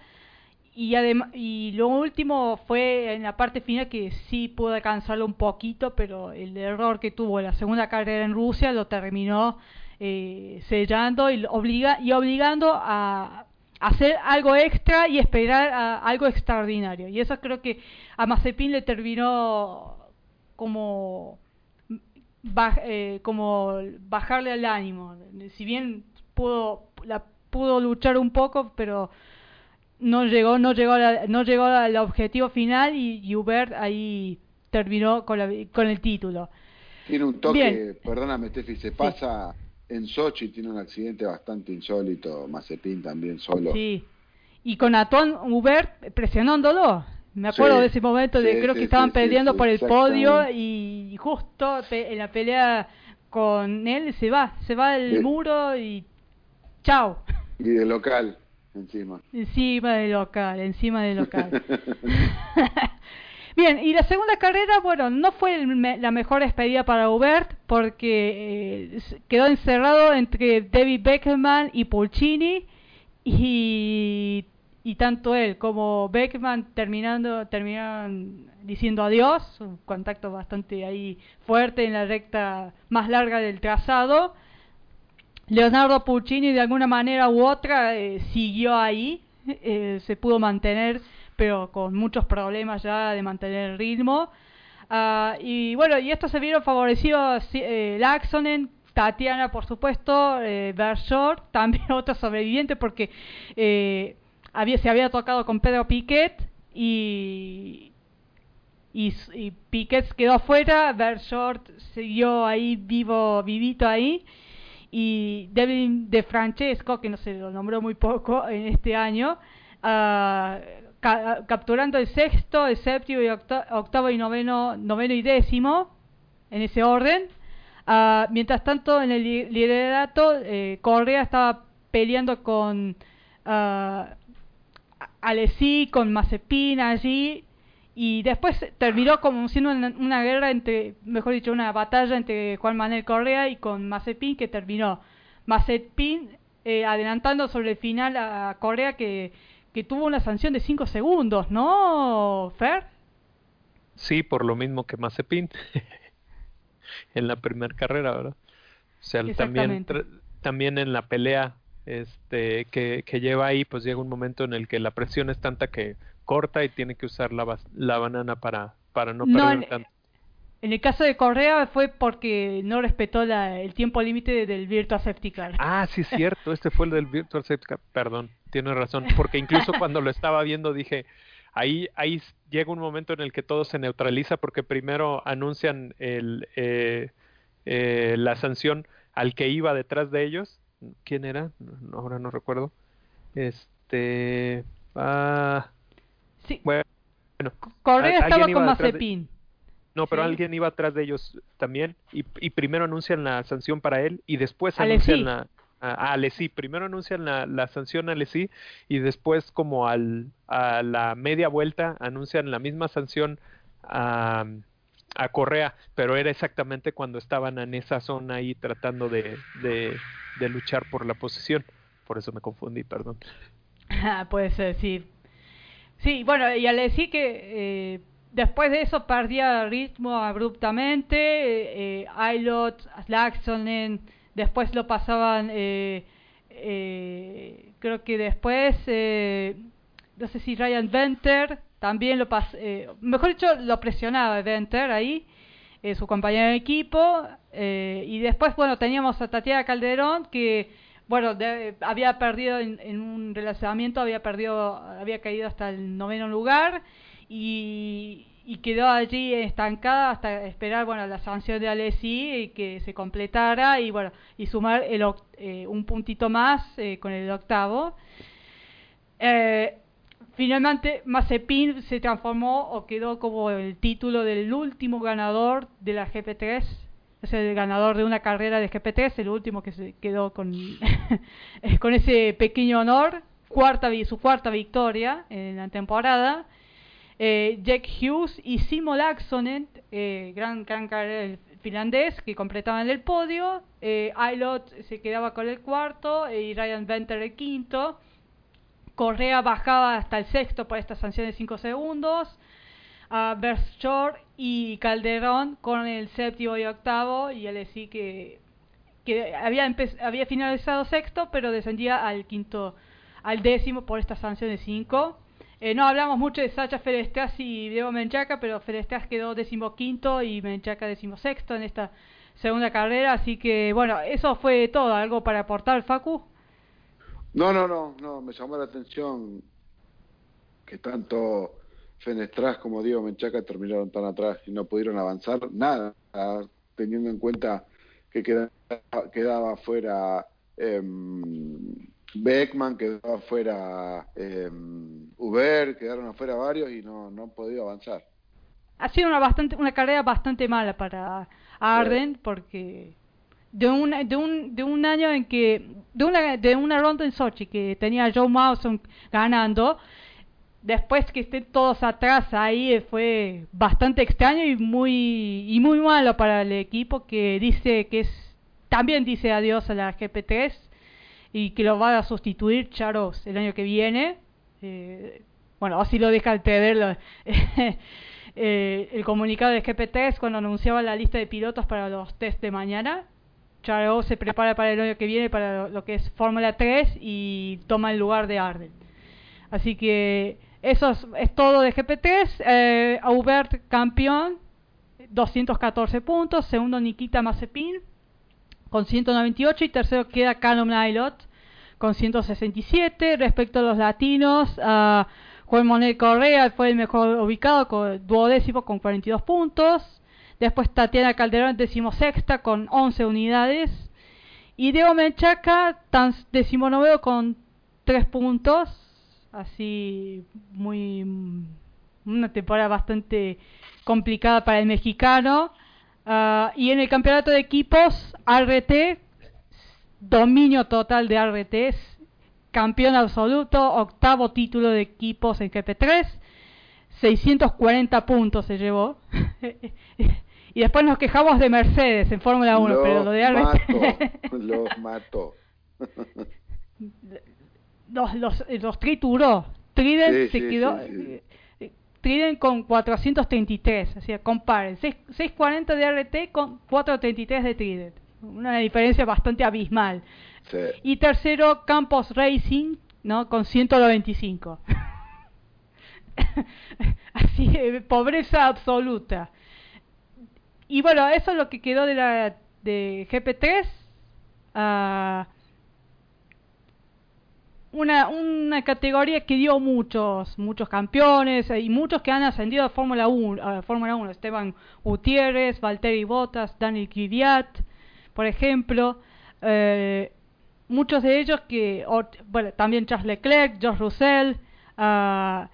y y lo último fue en la parte final que sí pudo alcanzarlo un poquito pero el error que tuvo en la segunda carrera en Rusia lo terminó eh, sellando y obliga y obligando a hacer algo extra y esperar a algo extraordinario y eso creo que a Mazepin le terminó como eh, como bajarle al ánimo. Si bien pudo la pudo luchar un poco, pero no llegó no llegó no llegó al objetivo final y, Hubert ahí terminó con, con el título. Tiene un toque, perdóname Steffi, se pasa en Sochi, tiene un accidente bastante insólito, Mazepin también solo. Sí, y con Atón Hubert presionándolo. Me acuerdo de ese momento de creo que estaban peleando por el podio y justo en la pelea con él se va, se va del muro y chao. Y de local encima. Encima del local, encima del local. Bien, y la segunda carrera, bueno, no fue la mejor expedida para Hubert porque eh, quedó encerrado entre David Beckerman y Pulcini y, y tanto él como Beckman terminando terminaron diciendo adiós, un contacto bastante ahí fuerte en la recta más larga del trazado. Leonardo Puccini de alguna manera u otra eh, siguió ahí, eh, se pudo mantener pero con muchos problemas ya de mantener el ritmo. Uh, y bueno, y esto se vieron favorecidos eh, Laxonen, Tatiana, por supuesto, eh, Bershort, también otro sobreviviente porque eh, había, se había tocado con Pedro Piquet y, Piquet quedó afuera, Bershort siguió ahí vivo, vivito ahí y Devin De Francesco, que no se lo nombró muy poco en este año, uh, capturando el sexto, el séptimo y octavo y noveno, noveno y décimo, en ese orden. Uh, mientras tanto, en el liderato, eh, Correa estaba peleando con uh, Alessi, con Mazepin allí, y después terminó como siendo una, guerra entre, mejor dicho, una batalla entre Juan Manuel Correa y con Mazepin, que terminó Mazepin eh, adelantando sobre el final a Correa que que tuvo una sanción de 5 segundos, ¿no, Fer? Sí, por lo mismo que Mazepin en la primera carrera, ¿verdad? O sea, también, también en la pelea este, que, que, lleva ahí, pues llega un momento en el que la presión es tanta que corta y tiene que usar la, la banana para, para no perder tanto. En el caso de Correa fue porque no respetó la, el tiempo límite del Virtual Safety Car. Ah, sí, es cierto, este fue el del Virtual Safety Car, perdón, tiene razón, porque incluso cuando lo estaba viendo dije, ahí, ahí llega un momento en el que todo se neutraliza porque primero anuncian el, eh, eh, la sanción al que iba detrás de ellos, ¿quién era? ahora no recuerdo. Este... Ah, sí. Bueno, Correa estaba con Mazepin. No, pero alguien iba atrás de ellos también y, y, primero anuncian la sanción para él y después anuncian la a, Alessi. Primero anuncian la, sanción a Alessi y después como al, a la media vuelta anuncian la misma sanción a, a Correa, pero era exactamente cuando estaban en esa zona ahí tratando de, luchar por la posición. Por eso me confundí, perdón. puede ser, sí. Sí, bueno, y Alessi que... Eh Después de eso perdía ritmo abruptamente. Eh, eh Ailot, Laxonen, después lo pasaban. Eh, eh, creo que después. no sé si Ryan Venter también lo pasó. mejor dicho, lo presionaba Venter ahí, su compañero de equipo. y después, bueno, teníamos a Tatiana Calderón que bueno, había perdido en, en, un relacionamiento, había perdido, había caído hasta el noveno lugar y, quedó allí estancada hasta esperar bueno la sanción de Alessi y que se completara y bueno y sumar el, eh, un puntito más eh, con el octavo. Eh, finalmente Mazepin se transformó o quedó como el título del último ganador de la GP3 es el ganador de una carrera de GP3 el último que se quedó con con ese pequeño honor cuarta su cuarta victoria en la temporada eh, Jack Hughes y Simo Laxonen, eh, gran, gran carrera finlandés, que completaban el podio. Eh, Ailot se quedaba con el cuarto y Ryan Venter el quinto. Correa bajaba hasta el sexto por esta sanción de 5 segundos. Uh, y Calderón con el séptimo y octavo. Y él decía que, que había, había finalizado sexto, pero descendía al quinto, al décimo por esta sanción de 5. Eh, no hablamos mucho de Sacha Ferestaz y Diego Menchaca, pero Ferestaz quedó decimoquinto y Menchaca decimosexto en esta segunda carrera, así que bueno, eso fue todo, algo para aportar, Facu. No, no, no, no, me llamó la atención que tanto Fenestras como Diego Menchaca terminaron tan atrás y no pudieron avanzar nada, teniendo en cuenta que quedaba, quedaba fuera eh, Beckman, quedaba fuera eh, Uber, quedaron afuera varios y no, no han podido avanzar. Ha sido una, bastante, una carrera bastante mala para Arden porque de un, de un, de un año en que, de una, de una ronda en Sochi que tenía a Joe Mawson ganando, después que estén todos atrás ahí fue bastante extraño y muy y muy malo para el equipo que dice que es también dice adiós a la GP3 y que lo va a sustituir Charos el año que viene eh, bueno así lo deja el eh, el comunicado de GP3 cuando anunciaba la lista de pilotos para los test de mañana Charos se prepara para el año que viene para lo que es Fórmula 3 y toma el lugar de Arden así que eso es, todo de GP3. Eh, Aubert campeón, 214 puntos. Segundo Nikita Mazepin con 198 y tercero queda Callum Nailot con 167. Respecto a los latinos, Juan Manuel Correa fue el mejor ubicado, con duodécimo con 42 puntos. Después Tatiana Calderón, decimosexta con 11 unidades. Y Diego Menchaca, decimonoveno con 3 puntos así muy una temporada bastante complicada para el mexicano. Ah, y en el campeonato de equipos, RT, dominio total de RT, campeón absoluto, octavo título de equipos en GP3, 640 puntos se llevó. y después nos quejamos de Mercedes en Fórmula 1, pero lo de RT... los mató. los, los, los trituró. Trident se quedó. Trident con 433, o sea, comparen, 640 de RT con 433 de Trident. Una diferencia bastante abismal. Y tercero, Campos Racing, ¿no? Con 195. Así, pobreza absoluta. Y bueno, eso es lo que quedó de la de GP3. Uh, una, una categoría que dio muchos muchos campeones eh, y muchos que han ascendido a Fórmula 1, a Fórmula 1, Esteban Gutiérrez, Valtteri Bottas, Daniel Kvyat, por ejemplo, eh, muchos de ellos que bueno, también Charles Leclerc, George Russell, uh,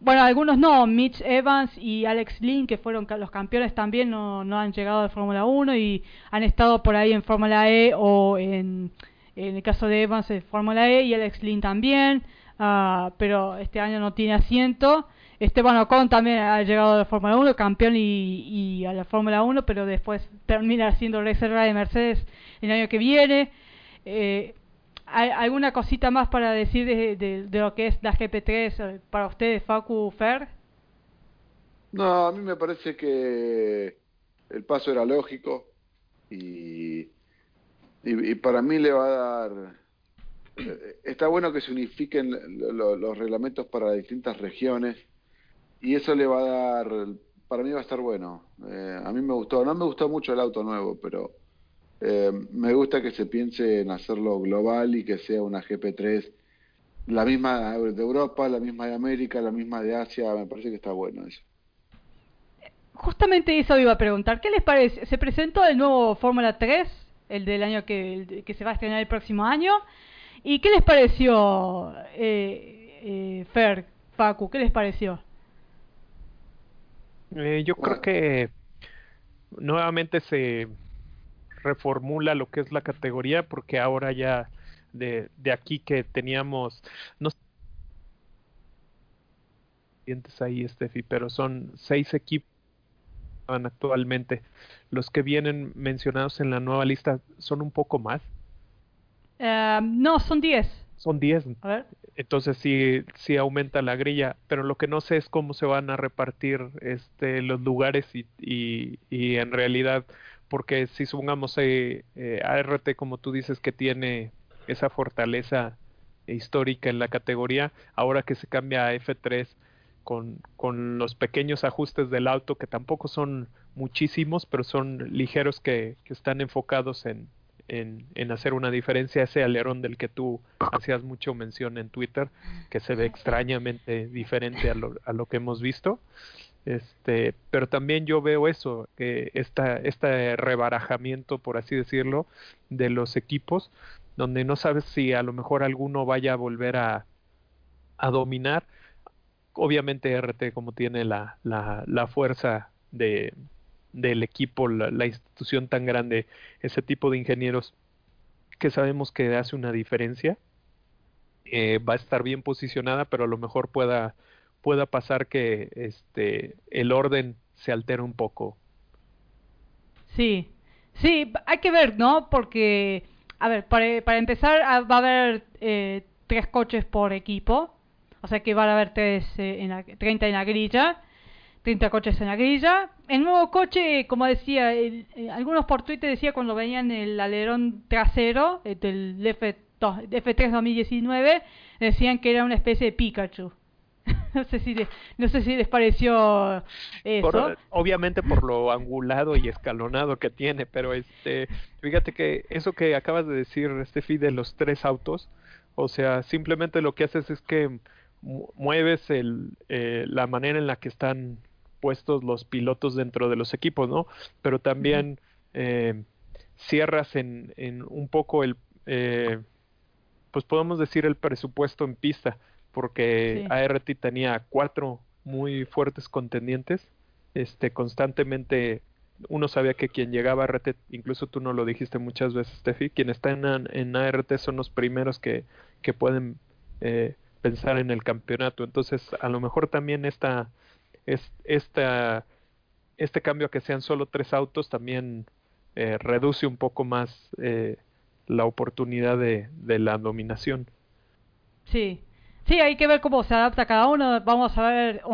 bueno, algunos no, Mitch Evans y Alex Lynn, que fueron los campeones también, no, no han llegado a Fórmula 1 y han estado por ahí en Fórmula E o en en el caso de Evans es Fórmula E y Alex Lynn también, uh, pero este año no tiene asiento. Esteban Ocon también ha llegado a la Fórmula 1, campeón y, a la Fórmula 1, pero después termina siendo reserva de Mercedes el año que viene. Eh, ¿Hay alguna cosita más para decir de, de, de, lo que es la GP3 eh, para ustedes, Facu Fer? No, a mí me parece que el paso era lógico y y, para mí le va a dar... Eh, está bueno que se unifiquen los reglamentos para distintas regiones y eso le va a dar... Para mí va a estar bueno. Eh, a mí me gustó, no me gustó mucho el auto nuevo, pero eh, me gusta que se piense en hacerlo global y que sea una GP3 la misma de Europa, la misma de América, la misma de Asia, me parece que está bueno eso. Justamente eso iba a preguntar, ¿qué les parece? ¿Se presentó el nuevo Fórmula 3? El del año que, que se va a estrenar el próximo año. ¿Y qué les pareció, eh, eh, Fer, Facu? ¿Qué les pareció? Eh, yo creo que nuevamente se reformula lo que es la categoría porque ahora ya de, de aquí que teníamos no ahí Steffi pero son seis equipos actualmente. Los que vienen mencionados en la nueva lista son un poco más. Eh, no, son 10. Son 10. Entonces sí, sí aumenta la grilla, pero lo que no sé es cómo se van a repartir este, los lugares y, y, en realidad, porque si sumamos eh, eh, ART, como tú dices, que tiene esa fortaleza histórica en la categoría, ahora que se cambia a F3 con, con los pequeños ajustes del auto que tampoco son muchísimos, pero son ligeros que, que están enfocados en, en, en, hacer una diferencia, ese alerón del que tú hacías mucho mención en Twitter, que se ve extrañamente diferente a lo, a lo que hemos visto. Este, pero también yo veo eso, que esta, este rebarajamiento, por así decirlo, de los equipos, donde no sabes si a lo mejor alguno vaya a volver a, a dominar. Obviamente RT como tiene la, la, la fuerza de, del equipo, la, la, institución tan grande, ese tipo de ingenieros que sabemos que hace una diferencia, eh, va a estar bien posicionada, pero a lo mejor pueda pueda pasar que este el orden se altere un poco. Sí, sí, hay que ver, ¿no? Porque, a ver, para, para empezar ah, va a haber eh, tres coches por equipo, o sea que van a haber tres, eh, en la, 30 en la grilla, 30 coches en la grilla. El nuevo coche, como decía, eh, algunos por Twitter decía cuando venían el alerón trasero eh, del F2, F3 2019, decían que era una especie de Pikachu. no sé si les, no sé si les pareció eso. Obviamente por lo angulado y escalonado que tiene, pero este, fíjate que eso que acabas de decir, Steffi, de los tres autos, o sea, simplemente lo que haces es que mueves el, eh, la manera en la que están puestos los pilotos dentro de los equipos, ¿no? Pero también uh -huh. eh, cierras en, en, un poco el, eh, pues podemos decir el presupuesto en pista porque sí. ART tenía cuatro muy fuertes contendientes, este constantemente uno sabía que quien llegaba a ART, incluso tú no lo dijiste muchas veces, Steffi, quien está en, en ART son los primeros que, que pueden eh, pensar en el campeonato. Entonces, a lo mejor también esta, es, esta, este cambio a que sean solo tres autos también eh, reduce un poco más eh, la oportunidad de, de la dominación. Sí, Sí, hay que ver cómo se adapta cada uno. Vamos a ver a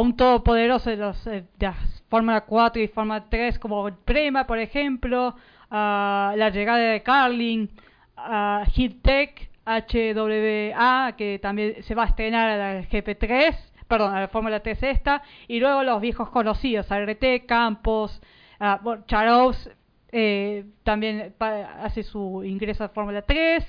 un todopoderoso de, los, eh, de la Fórmula 4 y Fórmula 3 como Prema, por ejemplo, uh, la llegada de Carlin, uh, Tech, HWA, que también se va a estrenar a la GP3, perdón, a la Fórmula 3 esta, y luego los viejos conocidos, RT, Campos, uh, eh, también hace su ingreso a Fórmula 3,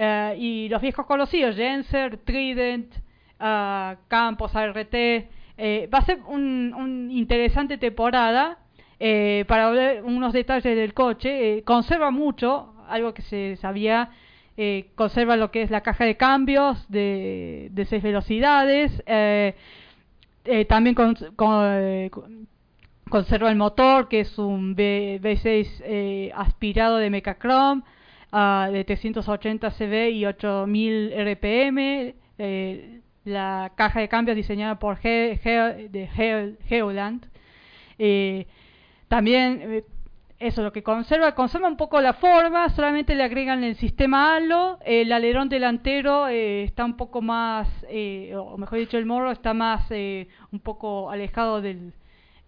Uh, y los viejos conocidos, Jenser, Trident, uh, Campos, ART. Eh, va a ser un, un interesante temporada eh, para ver unos detalles del coche. Eh, conserva mucho, algo que se sabía. Conserva lo que es la caja de cambios de, seis velocidades. también con, con, conserva el motor, que es un V, V6 aspirado de Mechachrome uh, de 380 CV y 8000 RPM. Eh, la caja de cambios diseñada por Ge Ge de. Eh, también, eh, eso lo que conserva, conserva un poco la forma, solamente le agregan el sistema halo. El alerón delantero eh, está un poco más, o mejor dicho, el morro está más un poco alejado del,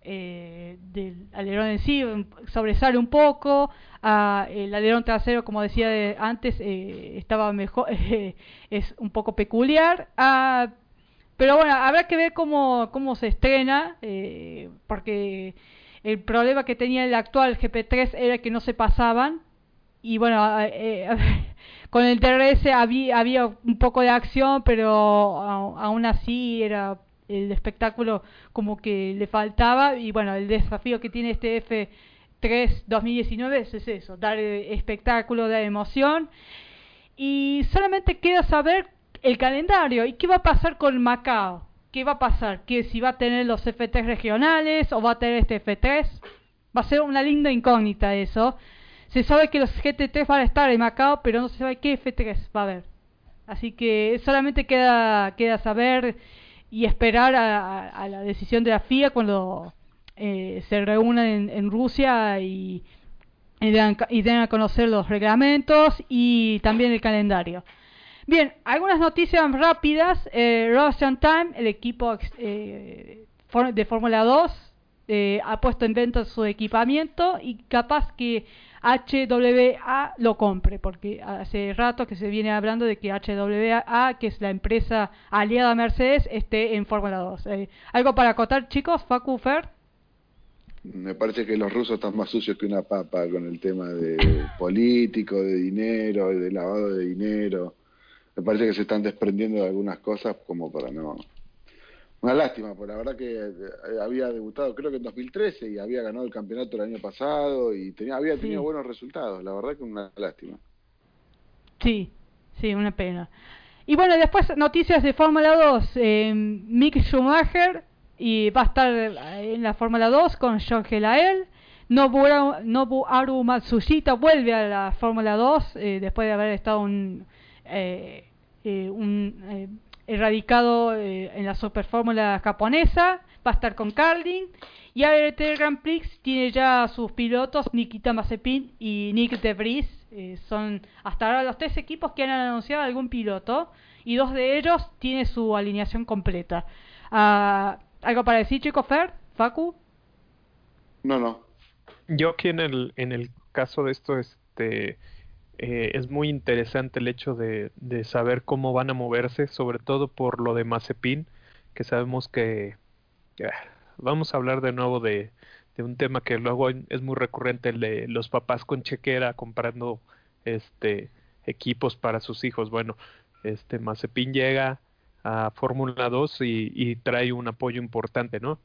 eh, del alerón en sí sobresale un poco uh, el alerón trasero como decía de, antes eh, estaba mejor eh, es un poco peculiar uh, pero bueno habrá que ver cómo, cómo se estrena eh, porque el problema que tenía el actual GP3 era que no se pasaban y bueno con el DRS había, había un poco de acción pero aún así era el espectáculo como que le faltaba y bueno, el desafío que tiene este F3 2019 es eso, dar espectáculo, dar emoción. Y solamente queda saber el calendario y qué va a pasar con Macao, qué va a pasar, que si va a tener los F3 regionales o va a tener este F3, va a ser una linda incógnita eso. Se sabe que los GT3 van a estar en Macao, pero no se sabe qué F3 va a haber. Así que solamente queda queda saber y esperar a, a, la decisión de la FIA cuando eh, se reúnan en, en Rusia y, y, den, y, den, a conocer los reglamentos y también el calendario. Bien, algunas noticias rápidas. Eh, Russian Time, el equipo eh, de Fórmula 2, eh, ha puesto en venta su equipamiento y capaz que HWA lo compre, porque hace rato que se viene hablando de que HWA, que es la empresa aliada a Mercedes, esté en Fórmula 2. Eh, ¿Algo para acotar, chicos? Facu, Fer. Me parece que los rusos están más sucios que una papa con el tema de político, de dinero, de lavado de dinero. Me parece que se están desprendiendo de algunas cosas como para no una lástima, porque la verdad que eh, había debutado creo que en 2013 y había ganado el campeonato el año pasado y tenía, había tenido buenos resultados, la verdad que una lástima. Sí, sí, una pena. Y bueno, después noticias de Fórmula 2, eh, Mick Schumacher y va a estar en la Fórmula 2 con Jorge Lael. Nobu, Aru Matsushita vuelve a la Fórmula 2 eh, después de haber estado un, eh, un erradicado eh, en la superfórmula japonesa, va a estar con Carlin. Y ART Grand Prix tiene ya sus pilotos, Nikita Mazepin y Nick De Vries. Eh, son hasta ahora los tres equipos que han anunciado algún piloto y dos de ellos tiene su alineación completa. Ah, ¿Algo para decir, chico Fer? ¿Facu? No, no. Yo aquí en el, en el caso de esto, este eh, es muy interesante el hecho de, de, saber cómo van a moverse, sobre todo por lo de Mazepin, que sabemos que vamos a hablar de nuevo de, de, un tema que luego es muy recurrente, el de los papás con chequera comprando este equipos para sus hijos. Bueno, este Mazepin llega a Fórmula 2 y, y trae un apoyo importante, ¿no?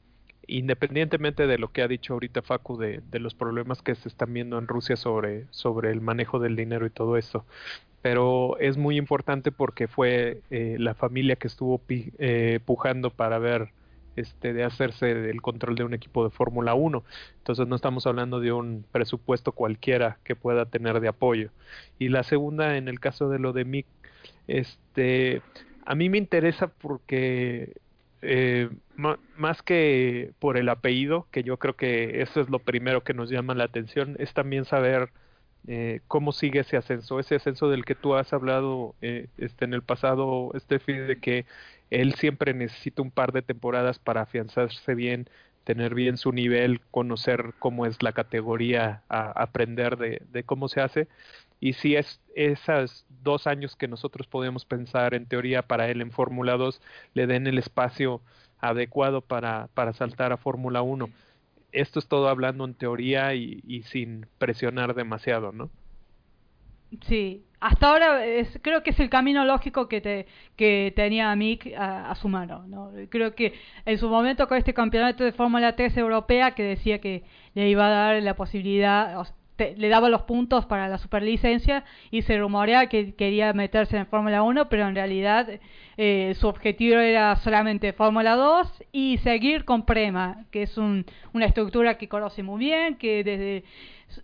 Independientemente de lo que ha dicho ahorita Facu de, los problemas que se están viendo en Rusia sobre, sobre el manejo del dinero y todo eso. Pero es muy importante porque fue eh, la familia que estuvo eh, pujando para ver este, de hacerse del control de un equipo de Fórmula 1. Entonces no estamos hablando de un presupuesto cualquiera que pueda tener de apoyo. Y la segunda, en el caso de lo de Mick, este, a mí me interesa porque eh, más que por el apellido, que yo creo que eso es lo primero que nos llama la atención, es también saber eh, cómo sigue ese ascenso, ese ascenso del que tú has hablado eh, este, en el pasado, Steffi, de que él siempre necesita un par de temporadas para afianzarse bien, tener bien su nivel, conocer cómo es la categoría, aprender de, de cómo se hace y si es esos dos años que nosotros podemos pensar en teoría para él en Fórmula 2 le den el espacio adecuado para, para saltar a Fórmula 1. Esto es todo hablando en teoría y, sin presionar demasiado, ¿no? Sí, hasta ahora creo que es el camino lógico que, te, que tenía Mick a, a, su mano. ¿no? Creo que en su momento con este campeonato de Fórmula 3 europea que decía que le iba a dar la posibilidad, le daba los puntos para la superlicencia y se rumorea que quería meterse en Fórmula 1, pero en realidad eh, su objetivo era solamente Fórmula 2 y seguir con Prema, que es un, una estructura que conoce muy bien, que desde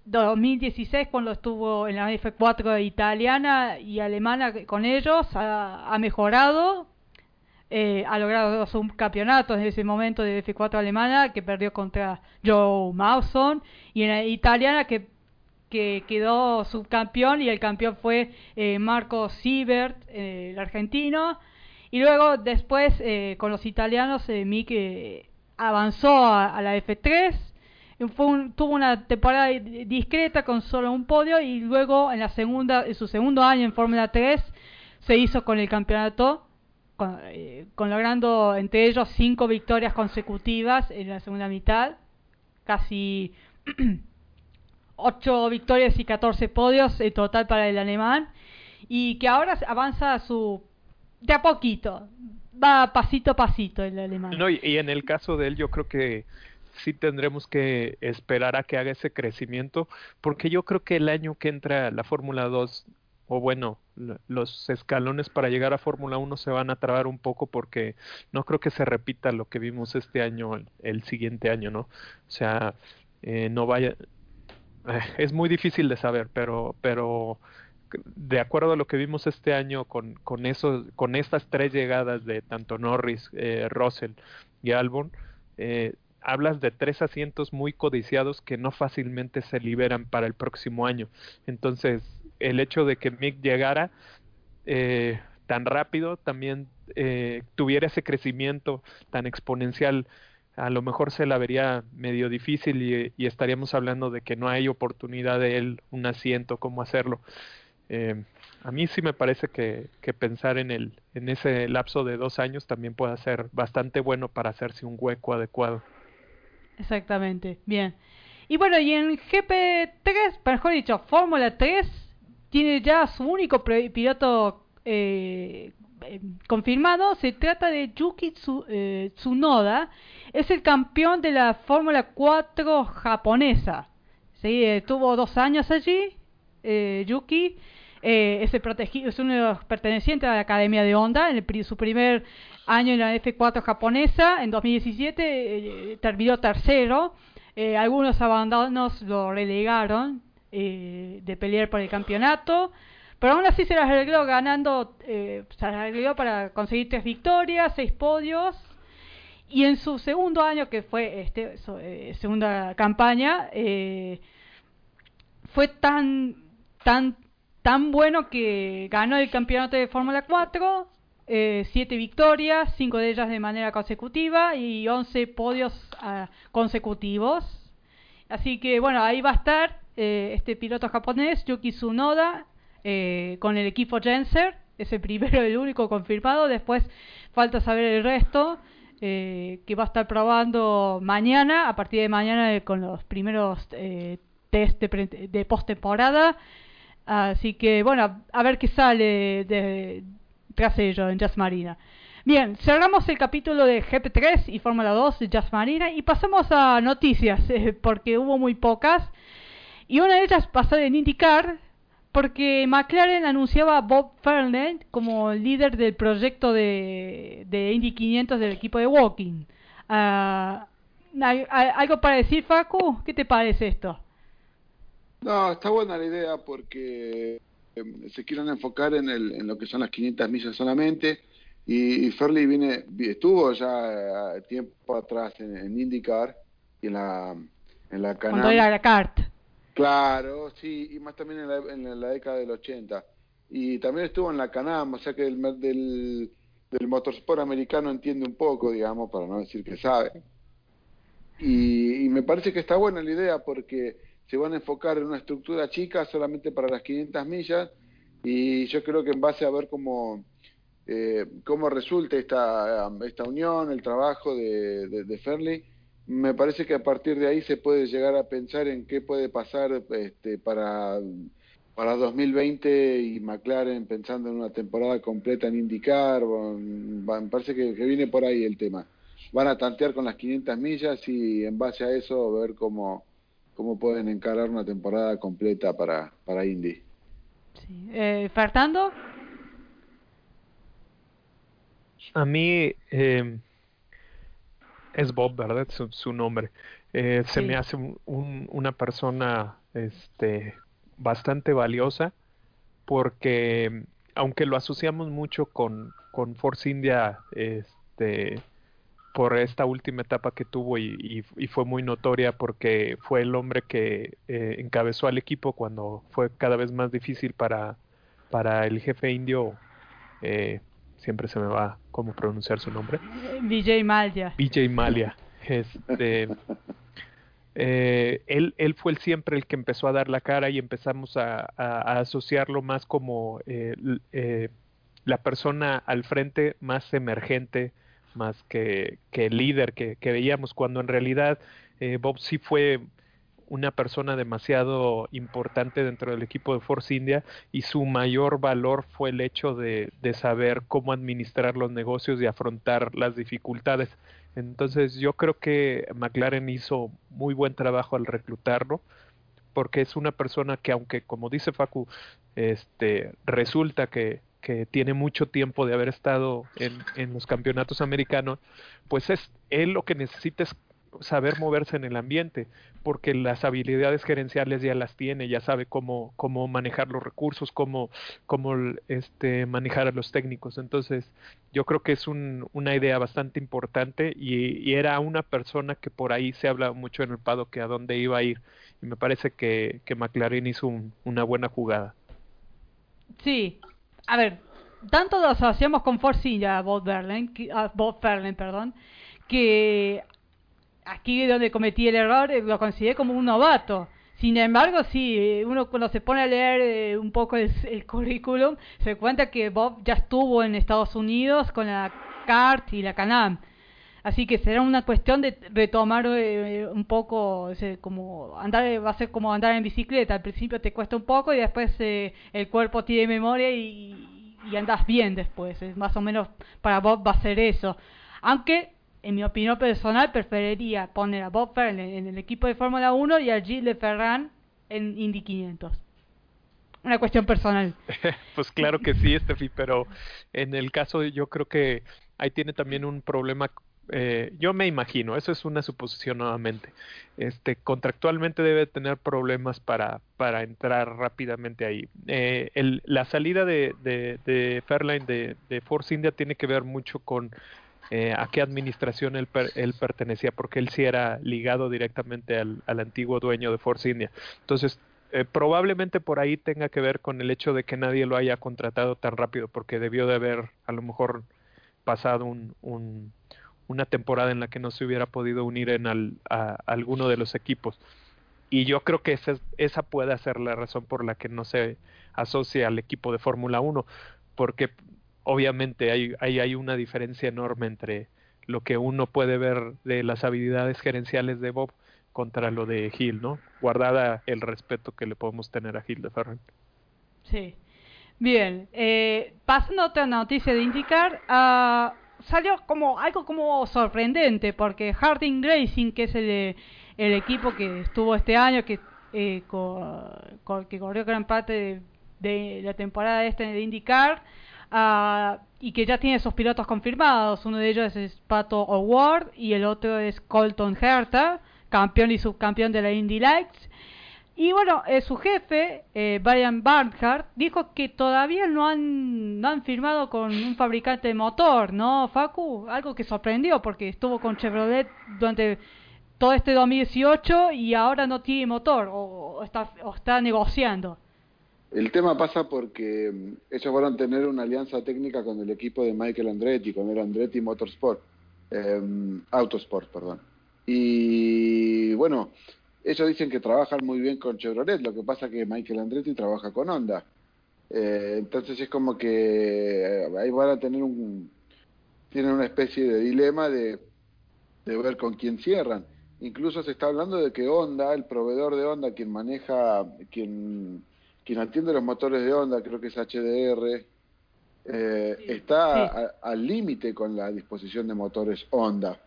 2016 cuando estuvo en la F4 italiana y alemana con ellos ha, ha mejorado eh, ha logrado dos campeonatos en ese momento de F4 alemana que perdió contra Joe Mawson y en la italiana que que quedó subcampeón y el campeón fue eh, Marco Siebert, eh, el argentino. Y luego después eh, con los italianos Mick avanzó a, la F3. Fue tuvo una temporada discreta con solo un podio y luego en la segunda en su segundo año en Fórmula 3 se hizo con el campeonato con, con, logrando entre ellos cinco victorias consecutivas en la segunda mitad casi 8 victorias y 14 podios en total para el alemán y que ahora avanza a su de a poquito, va pasito a pasito el alemán. No, y, en el caso de él yo creo que sí tendremos que esperar a que haga ese crecimiento, porque yo creo que el año que entra la Fórmula 2, o bueno, los escalones para llegar a Fórmula 1 se van a trabar un poco porque no creo que se repita lo que vimos este año, el, siguiente año, ¿no? O sea, eh, no vaya, es muy difícil de saber, pero, pero de acuerdo a lo que vimos este año con, con, eso, con estas tres llegadas de tanto Norris, eh, Russell y Albon, eh, hablas de tres asientos muy codiciados que no fácilmente se liberan para el próximo año. Entonces, el hecho de que Mick llegara eh, tan rápido, también eh, tuviera ese crecimiento tan exponencial a lo mejor se la vería medio difícil y, estaríamos hablando de que no hay oportunidad de él, un asiento, cómo hacerlo. Eh, a mí sí me parece que, que, pensar en, el, en ese lapso de dos años también puede ser bastante bueno para hacerse un hueco adecuado. Exactamente, bien. Y bueno, y en GP3, mejor dicho, Fórmula 3, tiene ya su único piloto eh, eh, confirmado. Se trata de Yuki eh, Tsunoda. Es el campeón de la Fórmula 4 japonesa. ¿Sí? tuvo dos años allí, Yuki. es, el protegido, es uno de los pertenecientes a la Academia de Honda. En el, su primer año en la F4 japonesa, en 2017, terminó tercero. Eh, algunos abandonos lo relegaron eh, de pelear por el campeonato, pero aún así se las arregló ganando, eh, se las arregló para conseguir tres victorias, seis podios, y en su segundo año, que fue este eh, segunda campaña, fue tan tan tan bueno que ganó el campeonato de Fórmula 4, eh, siete victorias, cinco de ellas de manera consecutiva y 11 podios uh, consecutivos. Así que bueno, ahí va a estar eh, este piloto japonés, Yuki Tsunoda, eh, con el equipo Genser. Es el primero el único confirmado. Después falta saber el resto, eh, que va a estar probando mañana, a partir de mañana con los primeros test de, de postemporada. Así que bueno, a ver qué sale de, tras ello en Jazz Marina. Bien, cerramos el capítulo de GP3 y Fórmula 2 de Jazz Marina y pasamos a noticias, eh, porque hubo muy pocas. Y una de ellas pasó en IndyCar, porque McLaren anunciaba a Bob Fernand como líder del proyecto de, de Indy 500 del equipo de Walking. Uh, ¿Algo para decir, Facu? ¿Qué te parece esto? No, está buena la idea porque Em, se quieren enfocar en, el, en lo que son las 500 millas solamente. Y, y viene, estuvo ya eh, tiempo atrás en, IndyCar y en la, en la. Cuando era la CART. Claro, sí, y más también en la, en la década del 80. Y también estuvo en la Canam, o sea que del, del, motorsport americano entiende un poco, digamos, para no decir que sabe. Y, y me parece que está buena la idea porque se van a enfocar en una estructura chica solamente para las 500 millas y yo creo que en base a ver cómo, eh, cómo resulta esta, esta unión, el trabajo de, de, me parece que a partir de ahí se puede llegar a pensar en qué puede pasar este, para, para 2020 y McLaren pensando en una temporada completa en indicar, me parece que, que viene por ahí el tema. Van a tantear con las 500 millas y en base a eso ver cómo cómo pueden encarar una temporada completa para, para Indy. Sí. Eh, ¿Fernando? A mí eh, es Bob, ¿verdad? Su, su nombre. Eh, se me hace un, una persona este, bastante valiosa porque aunque lo asociamos mucho con, con Force India, este, por esta última etapa que tuvo y, fue muy notoria porque fue el hombre que eh, encabezó al equipo cuando fue cada vez más difícil para, para el jefe indio, eh, siempre se me va cómo pronunciar su nombre. Vijay Malia. Vijay Malia. Este, eh, él, él fue el, siempre el que empezó a dar la cara y empezamos a, a asociarlo más como la persona al frente más emergente, más que, que líder que, que, veíamos, cuando en realidad eh, Bob sí fue una persona demasiado importante dentro del equipo de Force India y su mayor valor fue el hecho de, de saber cómo administrar los negocios y afrontar las dificultades. Entonces yo creo que McLaren hizo muy buen trabajo al reclutarlo porque es una persona que aunque como dice Facu, este resulta que, que tiene mucho tiempo de haber estado en, en los campeonatos americanos, pues es él lo que necesita es saber moverse en el ambiente, porque las habilidades gerenciales ya las tiene, ya sabe cómo, cómo manejar los recursos, cómo, cómo este, manejar a los técnicos. Entonces, yo creo que es un, una idea bastante importante y, era una persona que por ahí se habla mucho en el Pado que a dónde iba a ir. Y me parece que, que McLaren hizo una buena jugada. Sí, a ver, tanto lo asociamos con India, Bob Verlaine, Bob Verlaine, perdón, que aquí donde cometí el error, eh, lo consideré como un novato. Sin embargo, sí, uno cuando se pone a leer un poco el, el, currículum, se cuenta que Bob ya estuvo en Estados Unidos con la CART y la CANAM. Así que será una cuestión de retomar eh, un poco, como andar, va a ser como andar en bicicleta. Al principio te cuesta un poco y después eh, el cuerpo tiene memoria y, y, andas bien después. más o menos para Bob va a ser eso. Aunque, en mi opinión personal, preferiría poner a Bob Ferrell en, el equipo de Fórmula 1 y a Gilles Ferran en Indy 500 una cuestión personal. pues claro que sí, Steffi, pero en el caso yo creo que ahí tiene también un problema eh, yo me imagino, eso es una suposición nuevamente. Este, contractualmente debe tener problemas para, para entrar rápidamente ahí. Eh, el, la salida de, de, de Fairline de, de, Force India tiene que ver mucho con eh, a qué administración él, él, pertenecía, porque él sí era ligado directamente al, al antiguo dueño de Force India. Entonces, eh, probablemente por ahí tenga que ver con el hecho de que nadie lo haya contratado tan rápido, porque debió de haber a lo mejor pasado un, un una temporada en la que no se hubiera podido unir en al, a, alguno de los equipos. Y yo creo que esa, esa puede ser la razón por la que no se asocia al equipo de Fórmula 1, porque obviamente hay, hay, una diferencia enorme entre lo que uno puede ver de las habilidades gerenciales de Bob contra lo de Gil, ¿no? Guardada el respeto que le podemos tener a Gil de Ferran. Sí. Bien, eh, pasando a otra noticia de indicar, uh, salió como algo como sorprendente porque Harding Racing, que es el, equipo que estuvo este año, que eh, que corrió gran parte de, la temporada este de IndyCar uh, y que ya tiene sus pilotos confirmados. Uno de ellos es Pato O'Ward y el otro es Colton Herta, campeón y subcampeón de la Indy Lights. Y bueno, eh, su jefe, eh, Brian Barnhart, dijo que todavía no han, no han firmado con un fabricante de motor, ¿no, Facu? Algo que sorprendió porque estuvo con Chevrolet durante todo este 2018 y ahora no tiene motor o, está, o está negociando. El tema pasa porque mm, ellos van a tener una alianza técnica con el equipo de Michael Andretti, con el Andretti Motorsport, eh, Autosport, perdón. Y bueno, ellos dicen que trabajan muy bien con Chevrolet, lo que pasa que Michael Andretti trabaja con Honda. Eh, entonces es como que eh, ahí van a tener un tienen una especie de dilema de, de ver con quién cierran. Incluso se está hablando de que Honda, el proveedor de Honda, quien maneja, quien, quien atiende los motores de Honda, creo que es HDR, eh, está al límite con la disposición de motores Honda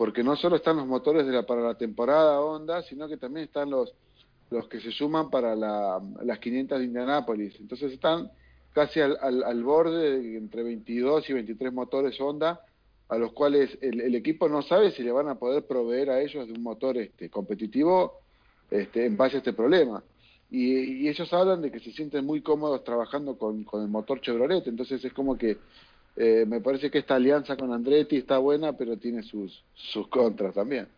porque no solo están los motores de la, para la temporada Honda, sino que también están los, los que se suman para la, las 500 de Indianápolis. Entonces están casi al, al, borde de entre 22 y 23 motores Honda, a los cuales el, el, equipo no sabe si le van a poder proveer a ellos de un motor este, competitivo este, en base a este problema. Y, y, ellos hablan de que se sienten muy cómodos trabajando con, con el motor Chevrolet, entonces es como que eh, me parece que esta alianza con Andretti está buena, pero tiene sus, sus contras también.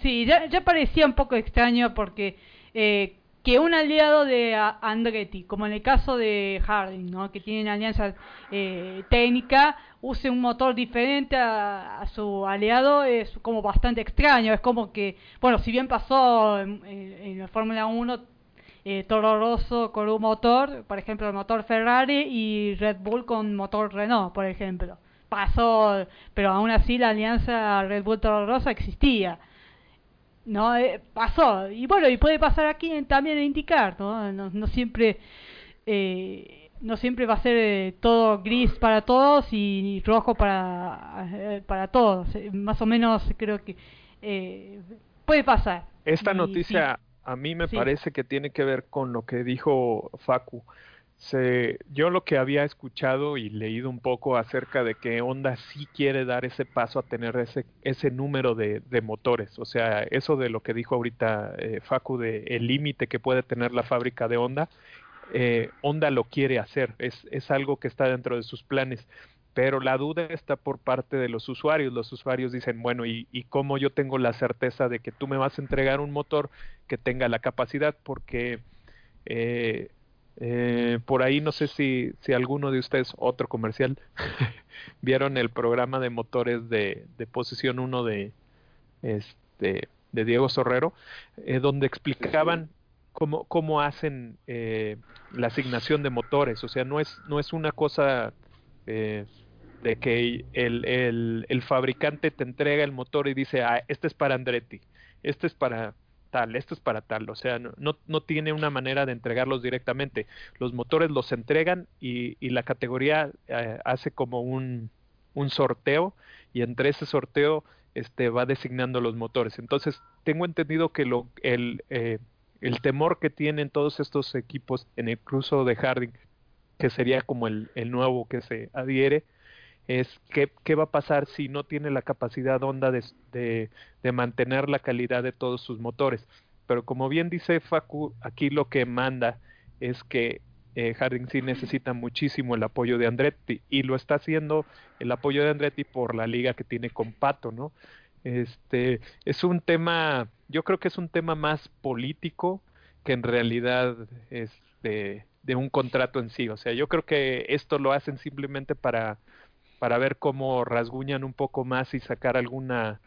Sí, ya, ya parecía un poco extraño porque eh, que un aliado de Andretti, como en el caso de Harding, ¿no? que tiene una alianza eh, técnica, use un motor diferente a, su aliado, es como bastante extraño. Es como que, bueno, si bien pasó en, la Fórmula 1, eh, Toro Rosso con un motor, por ejemplo, el motor Ferrari y Red Bull con motor Renault, por ejemplo. Pasó, pero aún así la alianza Red Bull Toro Rosso existía. No, eh, pasó. Y bueno, y puede pasar aquí también en indicar, ¿no? No, siempre eh, no siempre va a ser eh, todo gris para todos y, rojo para eh, para todos. más o menos creo que puede pasar. Esta noticia a mí me parece que tiene que ver con lo que dijo Facu. Se, yo lo que había escuchado y leído un poco acerca de que Honda sí quiere dar ese paso a tener ese, ese número de, de motores. O sea, eso de lo que dijo ahorita eh, Facu de el límite que puede tener la fábrica de Honda, eh, Honda lo quiere hacer. Es, es algo que está dentro de sus planes pero la duda está por parte de los usuarios. Los usuarios dicen, bueno, ¿y, ¿y, cómo yo tengo la certeza de que tú me vas a entregar un motor que tenga la capacidad? Porque eh, eh, por ahí no sé si, si alguno de ustedes, otro comercial, vieron el programa de motores de, de posición 1 de, este, de Diego Sorrero, eh, donde explicaban cómo, cómo hacen eh, la asignación de motores. O sea, no es, no es una cosa eh, de que el, el, el, fabricante te entrega el motor y dice, ah, este es para Andretti, este es para tal, este es para tal. O sea, no, no, tiene una manera de entregarlos directamente. Los motores los entregan y, y la categoría hace como un, un sorteo y entre ese sorteo este, va designando los motores. Entonces, tengo entendido que lo, el, eh, el temor que tienen todos estos equipos, en el cruzo de Harding, que sería como el, el nuevo que se adhiere, es qué, qué, va a pasar si no tiene la capacidad Honda de, de, de, mantener la calidad de todos sus motores. Pero como bien dice Facu, aquí lo que manda es que eh, Harding sí necesita muchísimo el apoyo de Andretti y lo está haciendo el apoyo de Andretti por la liga que tiene con Pato, ¿no? Este es un tema, yo creo que es un tema más político que en realidad es de, de un contrato en sí. O sea, yo creo que esto lo hacen simplemente para, para ver cómo rasguñan un poco más y sacar alguna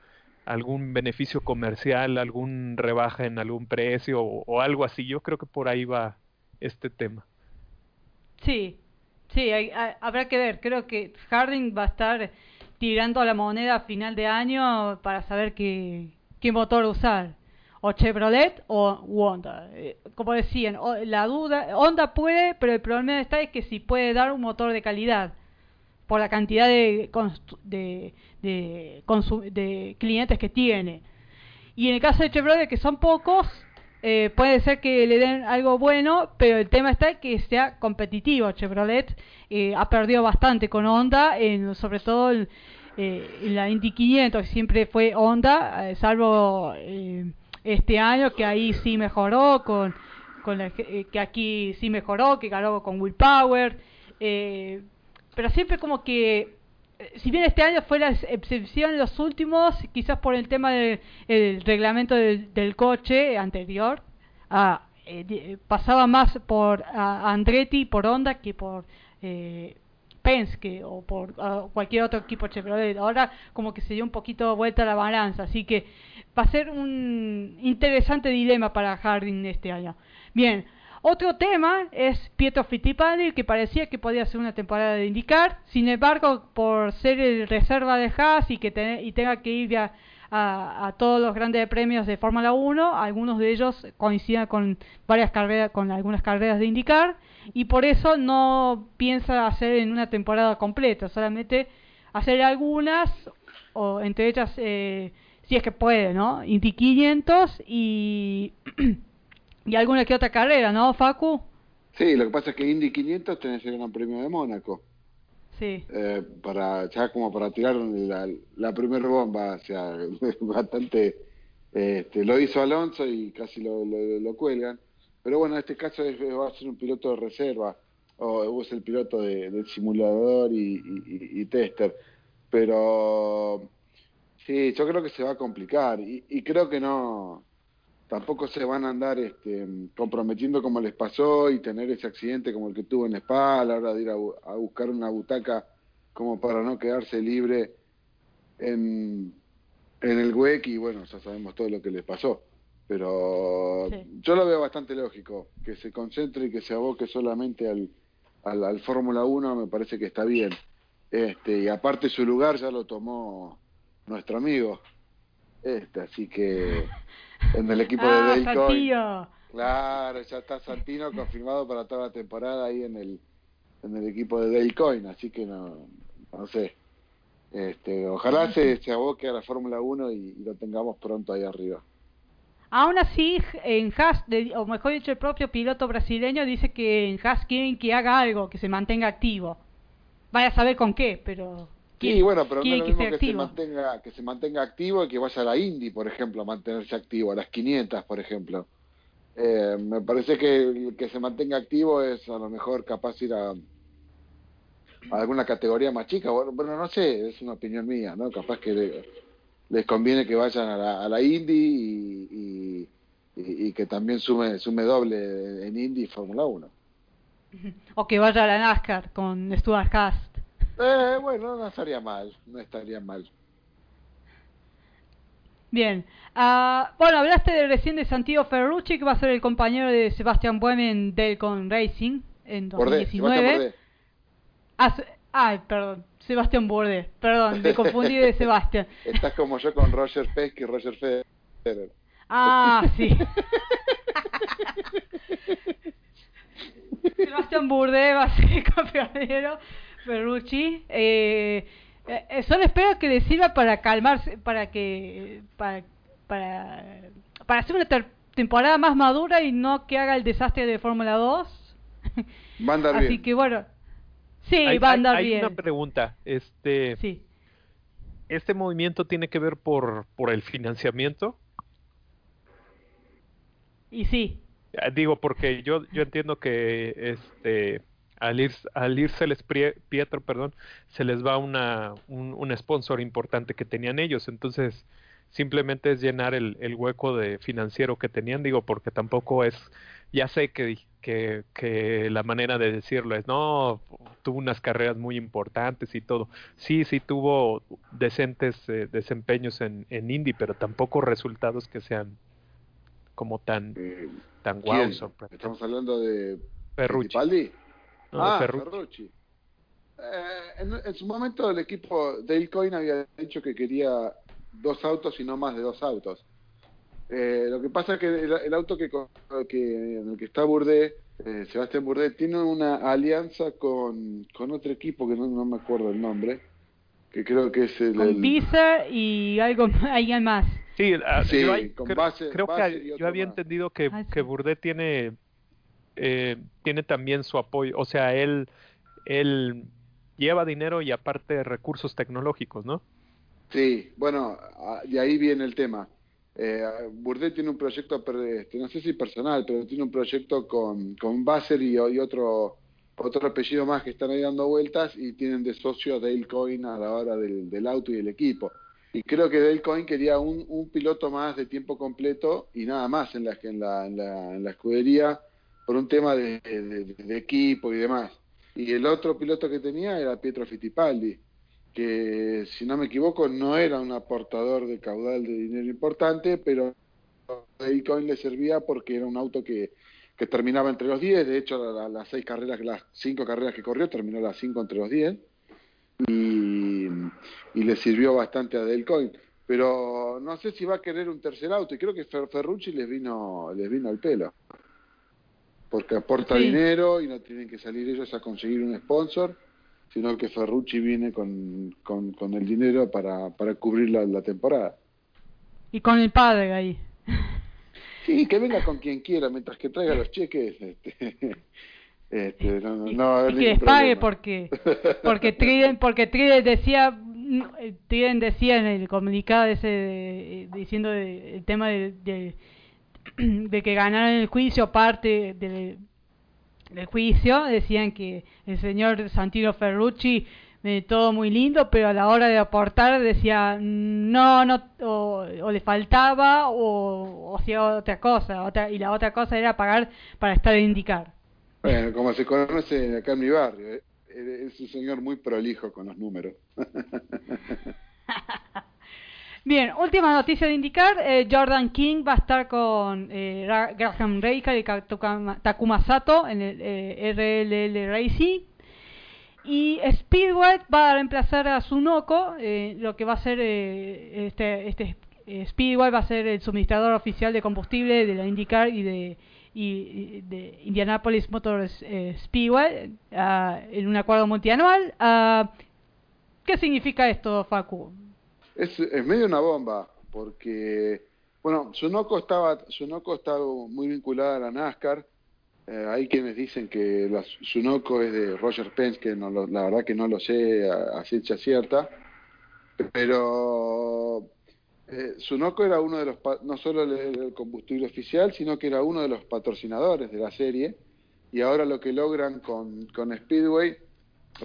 algún beneficio comercial, algún rebaja en algún precio o, algo así. Yo creo que por ahí va este tema. Sí, sí, hay, habrá que ver. Creo que Harding va a estar tirando la moneda a final de año para saber qué, qué motor usar. O Chevrolet o Honda. Eh, como decían, la duda, Honda puede, pero el problema está es que si puede dar un motor de calidad por la cantidad de, de, de, de clientes que tiene. Y en el caso de Chevrolet, que son pocos, eh, puede ser que le den algo bueno, pero el tema está que sea competitivo. Chevrolet eh, ha perdido bastante con Honda, en, sobre todo en, eh, en la Indy 500, que siempre fue Honda, eh, salvo eh, este año que ahí sí mejoró, con, la, eh, que aquí sí mejoró, que ganó con Will Power, pero siempre como que si bien este año fue la excepción los últimos, quizás por el tema del el reglamento del, coche anterior, ah, eh, pasaba más por a Andretti, por Honda, que por eh, Penske o por uh, cualquier otro equipo Chevrolet. Ahora como que se dio un poquito vuelta la balanza, así que va a ser un interesante dilema para Harding este año. Bien, otro tema es Pietro Fittipaldi, que parecía que podía ser una temporada de indicar, sin embargo, por ser el reserva de Haas y que te, y tenga que ir a, todos los grandes premios de Fórmula 1, algunos de ellos coinciden con varias carreras, con algunas carreras de indicar, y por eso no piensa hacer en una temporada completa, solamente hacer algunas, o entre ellas, eh, si es que puede, ¿no? Indy 500 y y alguna que otra carrera, ¿no, Facu? Sí, lo que pasa es que Indy 500 tenés el Gran Premio de Mónaco. Sí. Eh, para, ya como para tirar la, la primera bomba, o sea, bastante... Este, lo hizo Alonso y casi lo, lo, lo cuelgan. Pero bueno, en este caso es, va a ser un piloto de reserva, o es el piloto de, de simulador y, y, y, tester. Pero sí, yo creo que se va a complicar y, y creo que no tampoco se van a andar este, comprometiendo como les pasó y tener ese accidente como el que tuvo en Spa a la hora de ir a, a buscar una butaca como para no quedarse libre en, en el WEC y bueno, ya sabemos todo lo que les pasó. Pero sí. yo lo veo bastante lógico, que se concentre y que se aboque solamente al, al, al Fórmula 1 me parece que está bien. Este, y aparte su lugar ya lo tomó nuestro amigo. Este, así que en el equipo ah, de Dale Coyne. Claro, ya está Santino confirmado para toda la temporada ahí en el en el equipo de Dale Coyne, así que no no sé. Este, ojalá se, se aboque a la Fórmula 1 y, y, lo tengamos pronto ahí arriba. Aún así, en Haas, o mejor dicho, el propio piloto brasileño dice que en Haas quieren que haga algo, que se mantenga activo. Vaya a saber con qué, pero Sí, bueno, pero no es lo mismo que, que se mantenga que se mantenga activo y que vaya a la Indy, por ejemplo, a mantenerse activo, a las 500, por ejemplo. Eh, me parece que el que se mantenga activo es a lo mejor capaz ir a, a alguna categoría más chica. Bueno, bueno, no sé, es una opinión mía, ¿no? Capaz que le, les conviene que vayan a la, a la Indy y, y, y, y, que también sume, sume doble en Indy y Fórmula 1. O que vaya a la NASCAR con Stuart Haas. Eh, bueno, no estaría mal, no estaría mal. Bien. Ah, bueno, hablaste de, recién de Santiago Ferrucci, que va a ser el compañero de Sebastián Buem en Delcon Racing en 2019. Ay, perdón. Sebastián Borde, perdón, me confundí de Sebastián. Estás como yo con Roger Peck y Roger Federer. Ah, sí. Sebastián Burde va a ser campeonero, Ferrucci. Eh, eh, solo espero que le sirva para calmarse, para que para para, para hacer una temporada más madura y no que haga el desastre de Fórmula 2. Va a andar Así que bueno, sí, va a andar hay, bien. Hay una pregunta, este, sí. ¿este movimiento tiene que ver por, por el financiamiento? Y sí. Ah, digo, porque yo, yo entiendo que este al, ir, al irse les Pietro, perdón, se les va una, un, un sponsor importante que tenían ellos. Entonces, simplemente es llenar el, el, hueco de financiero que tenían, digo, porque tampoco es, ya sé que, que, que, la manera de decirlo es, no, tuvo unas carreras muy importantes y todo. Sí, sí tuvo decentes eh, desempeños en, en Indy, pero tampoco resultados que sean como tan, eh, tan guau. Estamos hablando de Ferrucci. ah, Ferrucci. Eh, en, en, su momento el equipo Dale Coyne había dicho que quería dos autos y no más de dos autos. Eh, lo que pasa es que el, auto que, que, en el que está Burdé, eh, Sebastián Burdé, tiene una alianza con, con otro equipo que no, no, me acuerdo el nombre, que creo que es el... Con Visa y algo alguien más. Sí, ah, con creo, base, creo que yo había entendido que, ah, que Burdé tiene, eh, tiene también su apoyo, o sea, él, él lleva dinero y aparte recursos tecnológicos, ¿no? Sí, bueno, de ahí viene el tema. Eh, tiene un proyecto, este, no sé si personal, pero tiene un proyecto con, con Basser y, otro otro apellido más que están ahí dando vueltas y tienen de socio Dale Coyne a la hora del, auto y del equipo. Y creo que Dale Coyne quería un, un piloto más de tiempo completo y nada más en la, en en la, en la escudería por un tema de, de equipo y demás. Y el otro piloto que tenía era Pietro Fittipaldi que si no me equivoco no era un aportador de caudal de dinero importante, pero Bitcoin le servía porque era un auto que, que terminaba entre los 10, de hecho las seis carreras, las cinco carreras que corrió terminó las cinco entre los 10 y, y le sirvió bastante a Delcoin. Pero no sé si va a querer un tercer auto y creo que Ferrucci les vino, les vino al pelo. Porque aporta dinero y no tienen que salir ellos a conseguir un sponsor sino que Ferrucci viene con, con, el dinero para, para cubrir la, temporada. Y con el padre ahí. Sí, que venga con quien quiera, mientras que traiga los cheques. Este, este, no, no, y, que les pague porque porque Triden, porque Triden decía Triden decía en el comunicado ese diciendo el tema de, de, de, que ganaron el juicio parte de, del juicio decían que el señor Santino Ferrucci eh, todo muy lindo, pero a la hora de aportar decía no, no, o, le faltaba o, hacía otra cosa, otra, y la otra cosa era pagar para estar en indicar. Bueno, como se conoce acá en mi barrio, eh, es un señor muy prolijo con los números. Bien, última noticia de indicar, eh, Jordan King va a estar con eh, Graham Reika y Takuma Sato en el eh, RLL Racing. Y Speedway va a reemplazar a Sunoko, eh, lo que va a ser este, este Speedway va a ser el suministrador oficial de combustible de la IndyCar y de, y, de Indianapolis Motor Speedway uh, en un acuerdo multianual. Uh, ¿Qué significa esto, Facu? Es, es medio una bomba, porque, bueno, Sunoco estaba, Sunoco estaba muy vinculada a la NASCAR. Eh, hay quienes dicen que la Sunoco es de Roger Pence, que no la verdad que no lo sé a, ciencia cierta, pero eh, Sunoco era uno de los, no solo el, combustible oficial, sino que era uno de los patrocinadores de la serie, y ahora lo que logran con Speedway,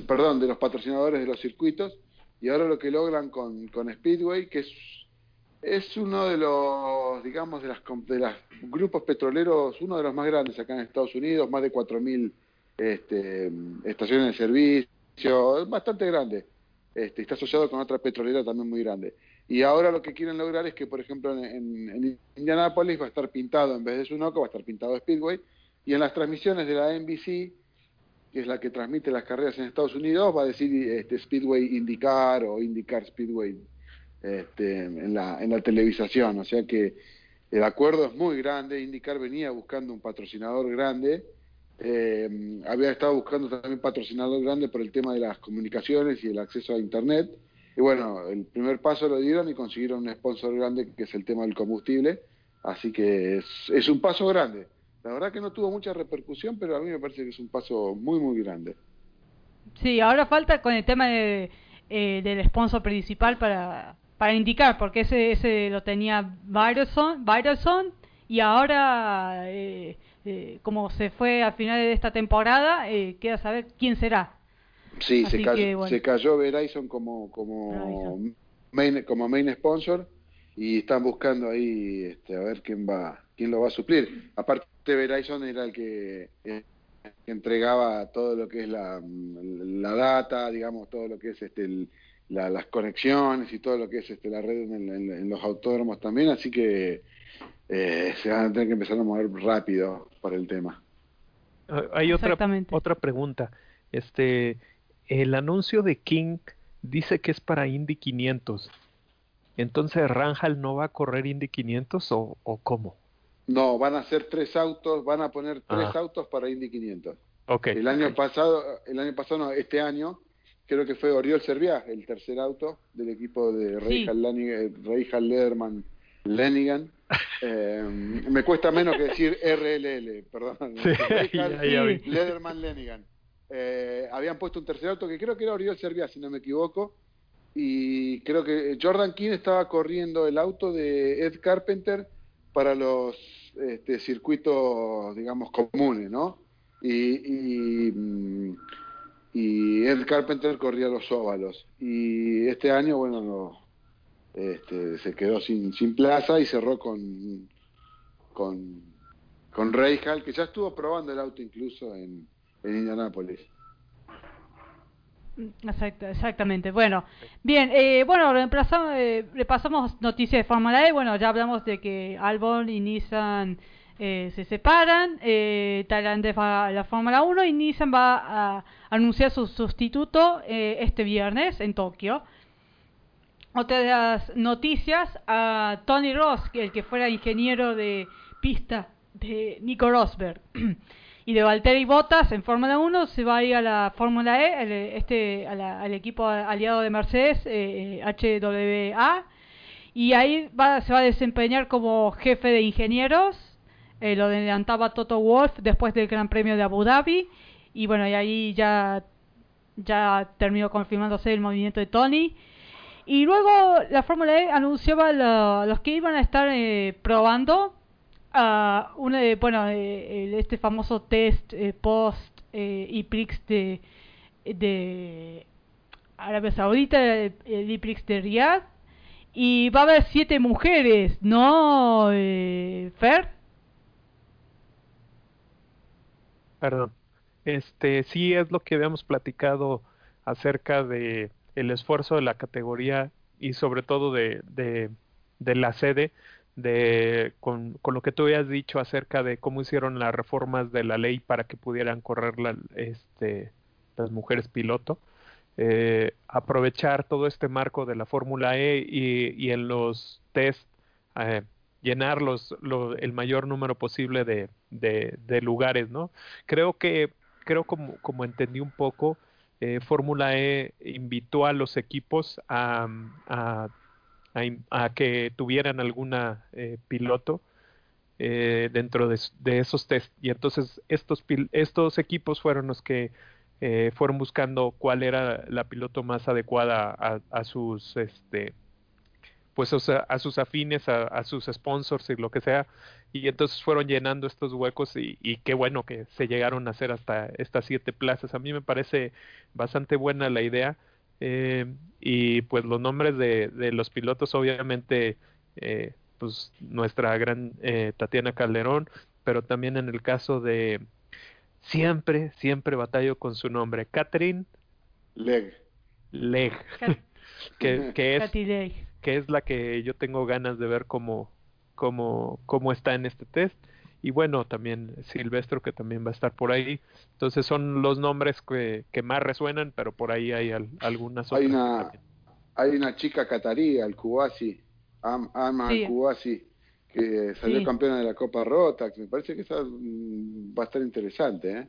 perdón, de los patrocinadores de los circuitos, y ahora lo que logran con, con Speedway, que es, es uno de los, digamos, de las, de los grupos petroleros, uno de los más grandes acá en Estados Unidos, más de 4.000 este, estaciones de servicio, bastante grande. Este, está asociado con otra petrolera también muy grande. Y ahora lo que quieren lograr es que, por ejemplo, en, en, Indianapolis va a estar pintado, en vez de Sunoco, va a estar pintado Speedway. Y en las transmisiones de la NBC, que es la que transmite las carreras en Estados Unidos, va a decir este, Speedway Indicar o Indicar Speedway este, en, la, en la televisación. O sea que el acuerdo es muy grande. Indicar venía buscando un patrocinador grande. Eh, había estado buscando también patrocinador grande por el tema de las comunicaciones y el acceso a Internet y bueno, el primer paso lo dieron y consiguieron un sponsor grande que es el tema del combustible. Así que es, un paso grande. La verdad que no tuvo mucha repercusión, pero a mí me parece que es un paso muy, muy grande. Sí, ahora falta con el tema de, eh, del sponsor principal para, para indicar, porque ese, ese lo tenía Byron y ahora, eh, eh, como se fue a finales de esta temporada, eh, queda saber quién será. Sí, se cayó, se cayó Verizon como como main, como main sponsor y están buscando ahí este, a ver quién va quién lo va a suplir. Aparte Verizon era el que, eh, entregaba todo lo que es la, la data, digamos todo lo que es este las conexiones y todo lo que es este la red en, los autódromos también, así que eh, se van a tener que empezar a mover rápido por el tema. Ah, hay otra otra pregunta. Este, el anuncio de King dice que es para Indy 500. Entonces, ¿Ranjal no va a correr Indy 500 o, o cómo? No, van a hacer tres autos, van a poner tres ah. autos para Indy 500. Okay. El año pasado, el año pasado, no, este año, creo que fue Oriol Serviá, el tercer auto del equipo de Reijal sí. Lederman Lenigan. Eh, me cuesta menos que decir RLL, perdón. Sí, Lederman Lenigan. Eh, habían puesto un tercer auto que creo que era Oriol Servia, si no me equivoco, y creo que Jordan King estaba corriendo el auto de Ed Carpenter para los este, circuitos, digamos, comunes, ¿no? Y, y, Ed Carpenter corría los óvalos. Y este año, bueno, este, se quedó sin, sin plaza y cerró con, con, con Hall, que ya estuvo probando el auto incluso en en Indianápolis. Exactamente. Bueno, bien, eh, bueno, repasamos, eh, repasamos noticias de Fórmula E. Bueno, ya hablamos de que Albon y Nissan eh, se separan. Eh, va a la Fórmula 1 y Nissan va a anunciar su sustituto eh, este viernes en Tokio. Otras noticias, a Tony Ross, el que fuera ingeniero de pista de Nico Rosberg. y de Valtteri Bottas en Fórmula 1 se va a ir a la Fórmula E, este, al equipo aliado de Mercedes, eh, HWA, y ahí va, se va a desempeñar como jefe de ingenieros, eh, lo adelantaba Toto Wolf después del Gran Premio de Abu Dhabi, y bueno, y ahí ya, ya terminó confirmándose el movimiento de Tony. Y luego la Fórmula E anunciaba los que iban a estar eh, probando uh, una de, bueno, eh, este famoso test eh, post eh, IPRIX de, de Arabia Saudita, el, IPRIX de Riyadh, y va a haber siete mujeres, ¿no, eh, Fer? Perdón. Este, sí es lo que habíamos platicado acerca de el esfuerzo de la categoría y sobre todo de, de, de la sede de con, con, lo que tú habías dicho acerca de cómo hicieron las reformas de la ley para que pudieran correr la, este, las mujeres piloto, eh, aprovechar todo este marco de la Fórmula E y, y, en los test eh, llenar los, el mayor número posible de, de, lugares, ¿no? Creo que, creo como, como entendí un poco, eh, Fórmula E invitó a los equipos a a, que tuvieran alguna eh, piloto eh, dentro de, esos test. Y entonces estos estos equipos fueron los que eh, fueron buscando cuál era la piloto más adecuada a, sus este pues a, sus afines a, sus sponsors y lo que sea. Y entonces fueron llenando estos huecos y, y, qué bueno que se llegaron a hacer hasta estas siete plazas. A mí me parece bastante buena la idea eh, y pues los nombres de, de los pilotos, obviamente, eh, pues nuestra gran eh, Tatiana Calderón, pero también en el caso de siempre, siempre batallo con su nombre, Catherine Leg. Leg. que, que, es, que es la que yo tengo ganas de ver cómo, cómo, cómo está en este test. Y bueno, también Silvestro, que también va a estar por ahí. Entonces son los nombres que, que más resuenan, pero por ahí hay algunas hay Una, hay una chica catarí, al Kubasi, Am, Ama al que salió campeona de la Copa Rota, que me parece que esa mm, va a estar interesante. ¿eh?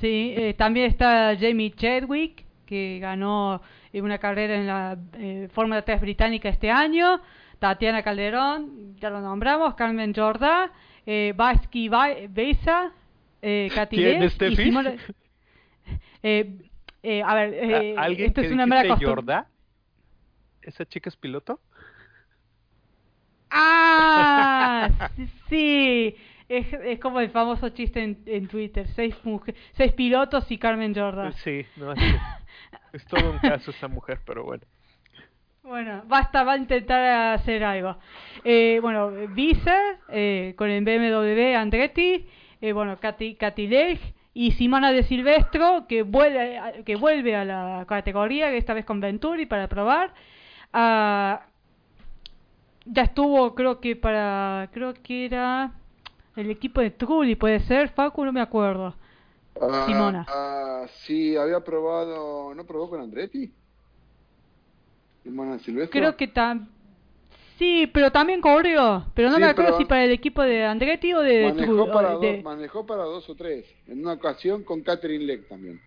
Sí, eh, también está Jamie Chadwick, que ganó una carrera en la eh, Fórmula 3 británica este año. Tatiana Calderón, ya lo nombramos, Carmen Jordá, eh, Vasky Beza, eh, Katy ¿Quién Simone... eh, eh, a ver, eh, ¿Alguien esto que es una mera Jordá? ¿Esa chica es piloto? Ah, sí, es, es como el famoso chiste en, en Twitter, seis, seis pilotos y Carmen Jordan. Sí, no, es, es todo un caso esa mujer, pero bueno. Bueno, basta, va a intentar hacer algo. Eh, bueno, Visa, eh, con el BMW Andretti, eh, bueno, Katy, y Simona de Silvestro, que vuelve, que vuelve a la categoría, esta vez con Venturi para probar. Ah, ya estuvo, creo que para, creo que era el equipo de Trulli, puede ser, Facu, no me acuerdo. Ah, Simona. Ah, sí, había probado, ¿no probó con Andretti? Creo que también Sí, pero también corrió. Pero no me acuerdo si para el equipo de Andretti o de... Manejó, para, Dos, manejó para dos o tres. En una ocasión con Catherine Leck también.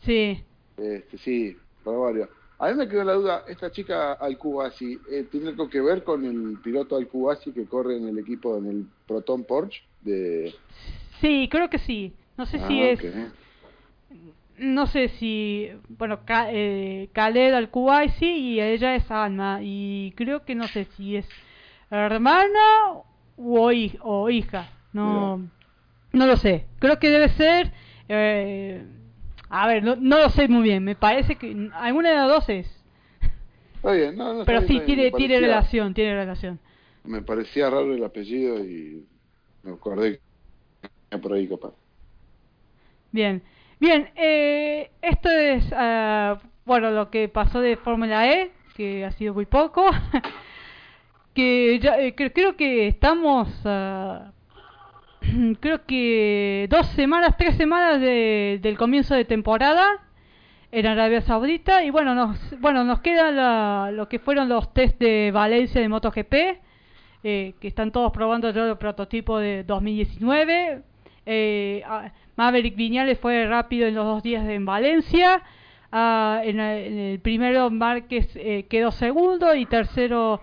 Sí. Este, sí, para varios. A mí me quedó la duda, esta chica Alcubasi, eh, ¿tiene algo que ver con el piloto Alcubasi que corre en el equipo, en el Proton Porsche? De... Sí, creo que sí. No sé si ah, es no sé si, bueno, eh, Khaled al sí y ella es Alma y creo que no sé si es hermana o, o hija, no, no lo sé. Creo que debe ser, eh, a ver, no, no lo sé muy bien. Me parece que alguna de las dos es. Está bien, no, no Pero sí tiene, tiene relación, tiene relación. Me parecía raro el apellido y me acordé por ahí capaz. Bien. Bien, eh, esto es, uh, bueno, lo que pasó de Fórmula E, que ha sido muy poco. que ya, eh, creo que estamos, uh, creo que dos semanas, tres semanas de, del comienzo de temporada en Arabia Saudita y bueno, nos, bueno, nos queda la, lo que fueron los test de Valencia de MotoGP, eh, que están todos probando el prototipo de 2019. Eh, Maverick Viñales fue rápido en los dos días en Valencia. Ah, en, el primero Márquez eh, quedó segundo y tercero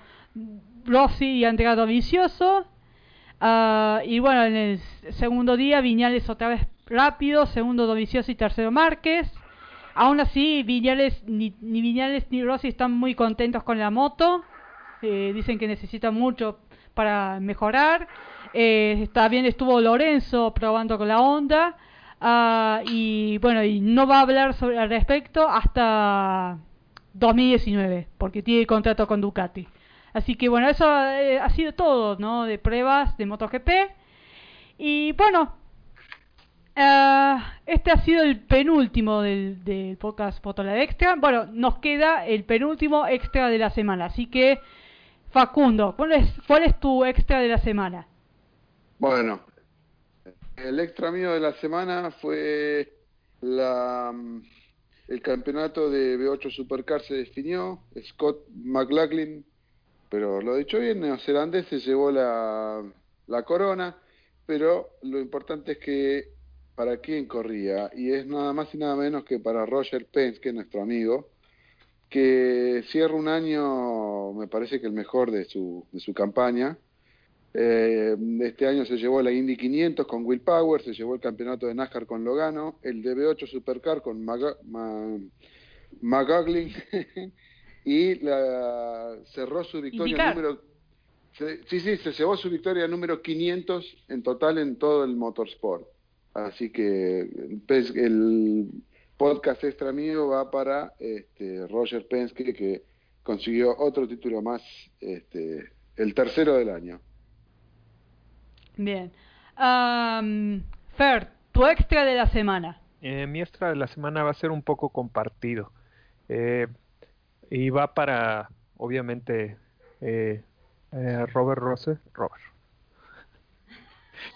Rossi y Andrea Dovizioso. Ah, y bueno, en el segundo día Viñales otra vez rápido, segundo Dovizioso y tercero Márquez. Aún así, Viñales, ni, Viñales ni Rossi están muy contentos con la moto. Eh, dicen que necesitan mucho para mejorar. Eh, también estuvo Lorenzo probando con la onda. Ah, y bueno, y no va a hablar sobre al respecto hasta 2019, porque tiene contrato con Ducati. Así que bueno, eso eh, ha sido todo, ¿no? De pruebas de MotoGP. Y bueno, ah, este ha sido el penúltimo del, del podcast Motola Extra. Bueno, nos queda el penúltimo extra de la semana. Así que, Facundo, ¿cuál es, cuál es tu extra de la semana? Bueno, el extra mío de la semana fue la, el campeonato de B8 Supercar se definió. Scott McLaughlin, pero lo dicho bien, neozelandés se llevó la, la corona, pero lo importante es que para quién corría, y es nada más y nada menos que para Roger Pence, que es nuestro amigo, que cierra un año, me parece que el mejor de su, de su campaña, eh, este año se llevó la Indy 500 con Will Power, se llevó el campeonato de NASCAR con Logano, el DB8 Supercar con McGuglin y la, cerró su victoria número... sí, sí, se llevó su victoria número 500 en total en todo el motorsport. Así que pues, el podcast extra mío va para este, Roger Penske que consiguió otro título más, este, el tercero del año. Bien. Fer, tu extra de la semana. Eh, mi extra de la semana va a ser un poco compartido. Eh, y va para, obviamente, eh, eh, Robert Russell. Robert.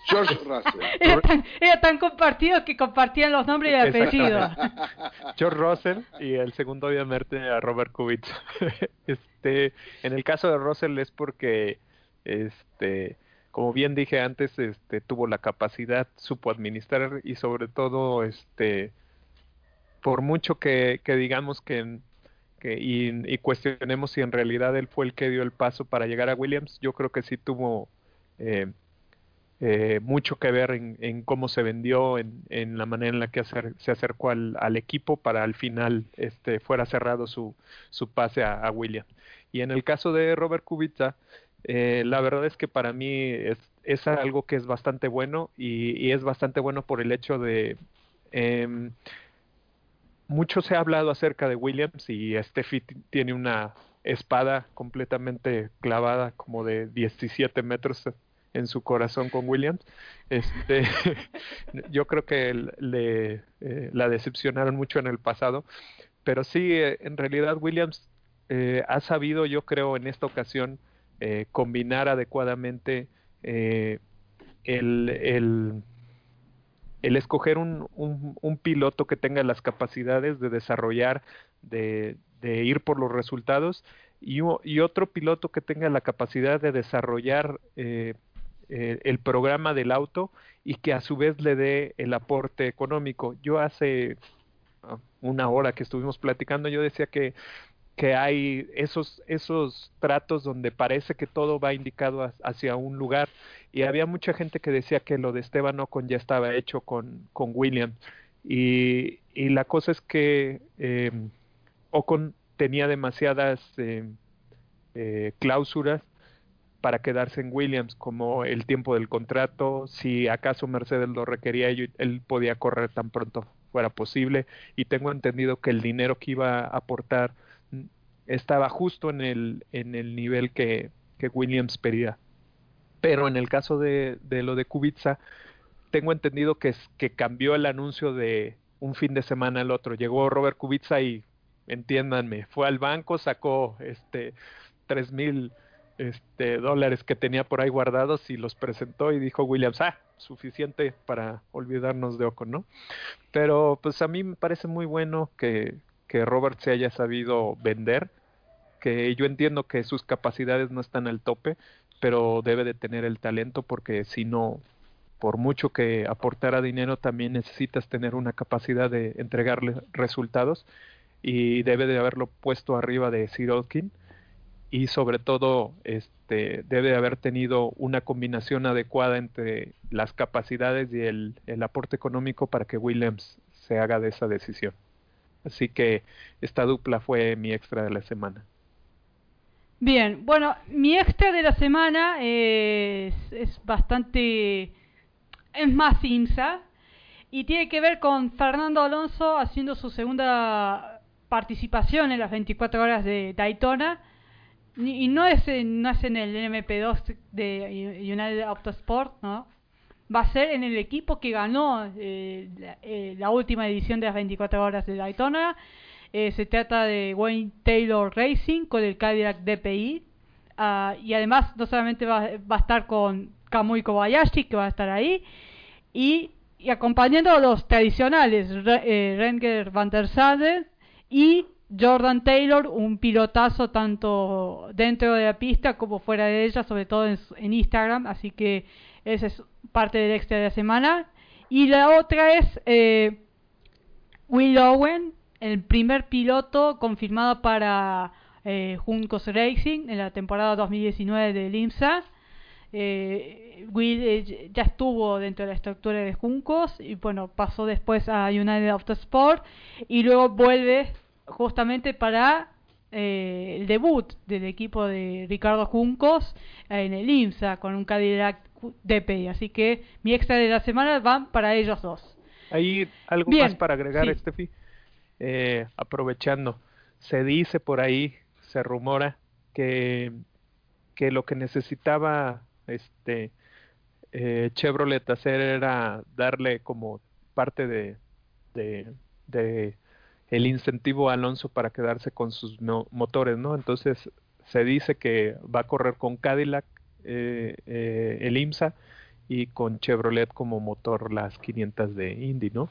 George Russell. Era tan, era tan compartido que compartían los nombres y el apellido. George Russell y el segundo obviamente a Robert Kubica. este, en el caso de Russell es porque este como bien dije antes, este tuvo la capacidad, supo administrar y sobre todo este por mucho que, que digamos que, que y, y, cuestionemos si en realidad él fue el que dio el paso para llegar a Williams, yo creo que sí tuvo eh, eh, mucho que ver en, en, cómo se vendió, en, en, la manera en la que se acercó al, al, equipo para al final este, fuera cerrado su, su pase a, a, Williams. Y en el caso de Robert Kubica, eh, la verdad es que para mí es, es algo que es bastante bueno y, es bastante bueno por el hecho de... Eh, mucho se ha hablado acerca de Williams y Steffi tiene una espada completamente clavada como de 17 metros en su corazón con Williams. Este, yo creo que le, eh, la decepcionaron mucho en el pasado, pero sí, eh, en realidad Williams eh, ha sabido, yo creo, en esta ocasión eh, combinar adecuadamente el, el, el, escoger un, un, piloto que tenga las capacidades de desarrollar, de, de ir por los resultados. Y, y, otro piloto que tenga la capacidad de desarrollar eh, eh, el programa del auto y que a su vez le dé el aporte económico. Yo hace uh, una hora que estuvimos platicando, yo decía que, que hay esos, esos tratos donde parece que todo va indicado hacia un lugar. Y había mucha gente que decía que lo de Esteban Ocon ya estaba hecho con, con William. Y, y la cosa es que eh, Ocon tenía demasiadas eh, eh, cláusulas para quedarse en Williams, como el tiempo del contrato, si acaso Mercedes lo requería, él podía correr tan pronto fuera posible, y tengo entendido que el dinero que iba a aportar estaba justo en el, en el nivel que, que Williams pedía. Pero en el caso de, de lo de Kubica, tengo entendido que, que cambió el anuncio de un fin de semana al otro. Llegó Robert Kubica y, entiéndanme, fue al banco, sacó este tres mil este, dólares que tenía por ahí guardados y los presentó y dijo Williams, ah, suficiente para olvidarnos de Ocon, ¿no? Pero pues a mí me parece muy bueno que, que Robert se haya sabido vender, que yo entiendo que sus capacidades no están al tope, pero debe de tener el talento porque si no, por mucho que aportara dinero, también necesitas tener una capacidad de entregarle resultados y debe de haberlo puesto arriba de Sirotkin y sobre todo este, debe haber tenido una combinación adecuada entre las capacidades y el, el, aporte económico para que Williams se haga de esa decisión. Así que esta dupla fue mi extra de la semana. Bien, bueno, mi extra de la semana es, bastante, es más IMSA y tiene que ver con Fernando Alonso haciendo su segunda participación en las 24 horas de Daytona y no es, no es en el MP2 de United Autosport, ¿no? Va a ser en el equipo que ganó eh, la, eh, la, última edición de las 24 horas de Daytona. Eh, se trata de Wayne Taylor Racing con el Cadillac DPI. Uh, y además no solamente va, a estar con Kamui Kobayashi, que va a estar ahí, y, acompañando a los tradicionales, Re, Renger van der Sade y Jordan Taylor, un pilotazo tanto dentro de la pista como fuera de ella, sobre todo en, en Instagram, así que esa es parte del extra de la semana. Y la otra es eh, Will Owen, el primer piloto confirmado para eh, Juncos Racing en la temporada 2019 del IMSA. Eh, Will eh, ya estuvo dentro de la estructura de Juncos y bueno, pasó después a United Autosport y luego vuelve justamente para eh, el debut del equipo de Ricardo Juncos en el IMSA con un Cadillac DP. Así que mi extra de la semana van para ellos dos. ¿Hay algo Bien, más para agregar, sí. Steffi? Eh, aprovechando, se dice por ahí, se rumora que, que lo que necesitaba este eh, Chevrolet hacer era darle como parte de, de, de el incentivo a Alonso para quedarse con sus motores, ¿no? Entonces se dice que va a correr con Cadillac eh, eh, el IMSA y con Chevrolet como motor las 500 de Indy, ¿no?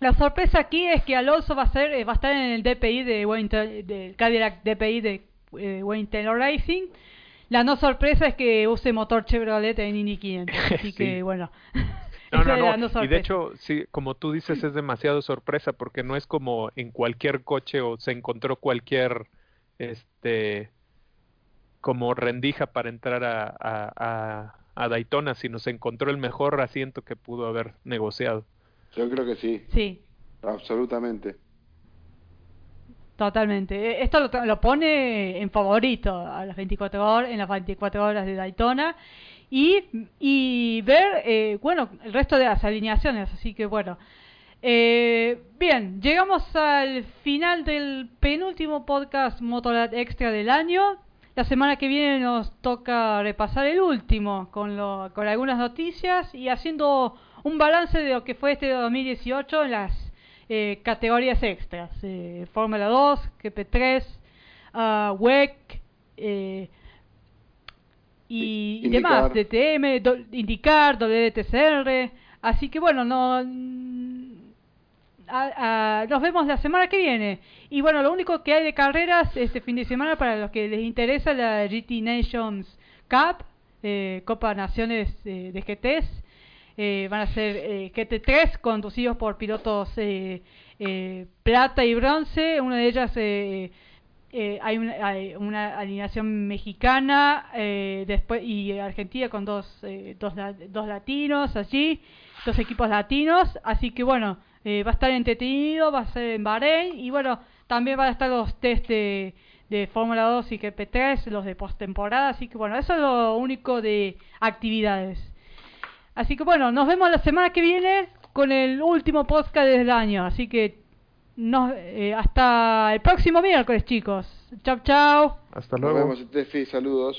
La sorpresa aquí es que Alonso va a ser eh, va a estar en el DPI de Wayne, del Cadillac DPI de eh, Wayne Taylor Racing. La no sorpresa es que use motor Chevrolet en Indy 500, así que bueno. No, no, no. y de hecho, sí, como tú dices, es demasiado sorpresa porque no es como en cualquier coche o se encontró cualquier, este, como rendija para entrar a, a, a, Daytona, sino se encontró el mejor asiento que pudo haber negociado. Yo creo que sí. Sí. Absolutamente. Totalmente. E, esto lo, lo, pone en favorito a las 24 horas, en las 24 horas de Daytona y, y ver, eh, bueno, el resto de las alineaciones. Así que bueno. Eh, bien, llegamos al final del penúltimo podcast Motorrad Extra del año. La semana que viene nos toca repasar el último con, lo, con algunas noticias y haciendo un balance de lo que fue este 2018 en las eh, categorías extras. Eh, Fórmula 2, GP3, uh, WEC eh, y, demás, DTM, do, IndyCar, WTCR. Así que bueno, no nos vemos la semana que viene. Y bueno, lo único que hay de carreras este fin de semana para los que les interesa la GT Nations Cup, eh, Copa Naciones eh, de GTs. Eh, van a ser eh, GT3 conducidos por pilotos eh, eh, plata y bronce. Una de ellas eh, eh, hay, una, hay, una, alineación mexicana después y Argentina con dos, dos, dos latinos allí, dos equipos latinos. Así que bueno, va a estar entretenido, va a ser en Bahrein y bueno, también van a estar los test de, de Fórmula 2 y GP3, los de postemporada. Así que bueno, eso es lo único de actividades. Así que bueno, nos vemos la semana que viene con el último podcast del año. Así que nos, eh, hasta el próximo miércoles, chicos. Chao, chao. Hasta luego. Nos vemos, Steffi. Saludos.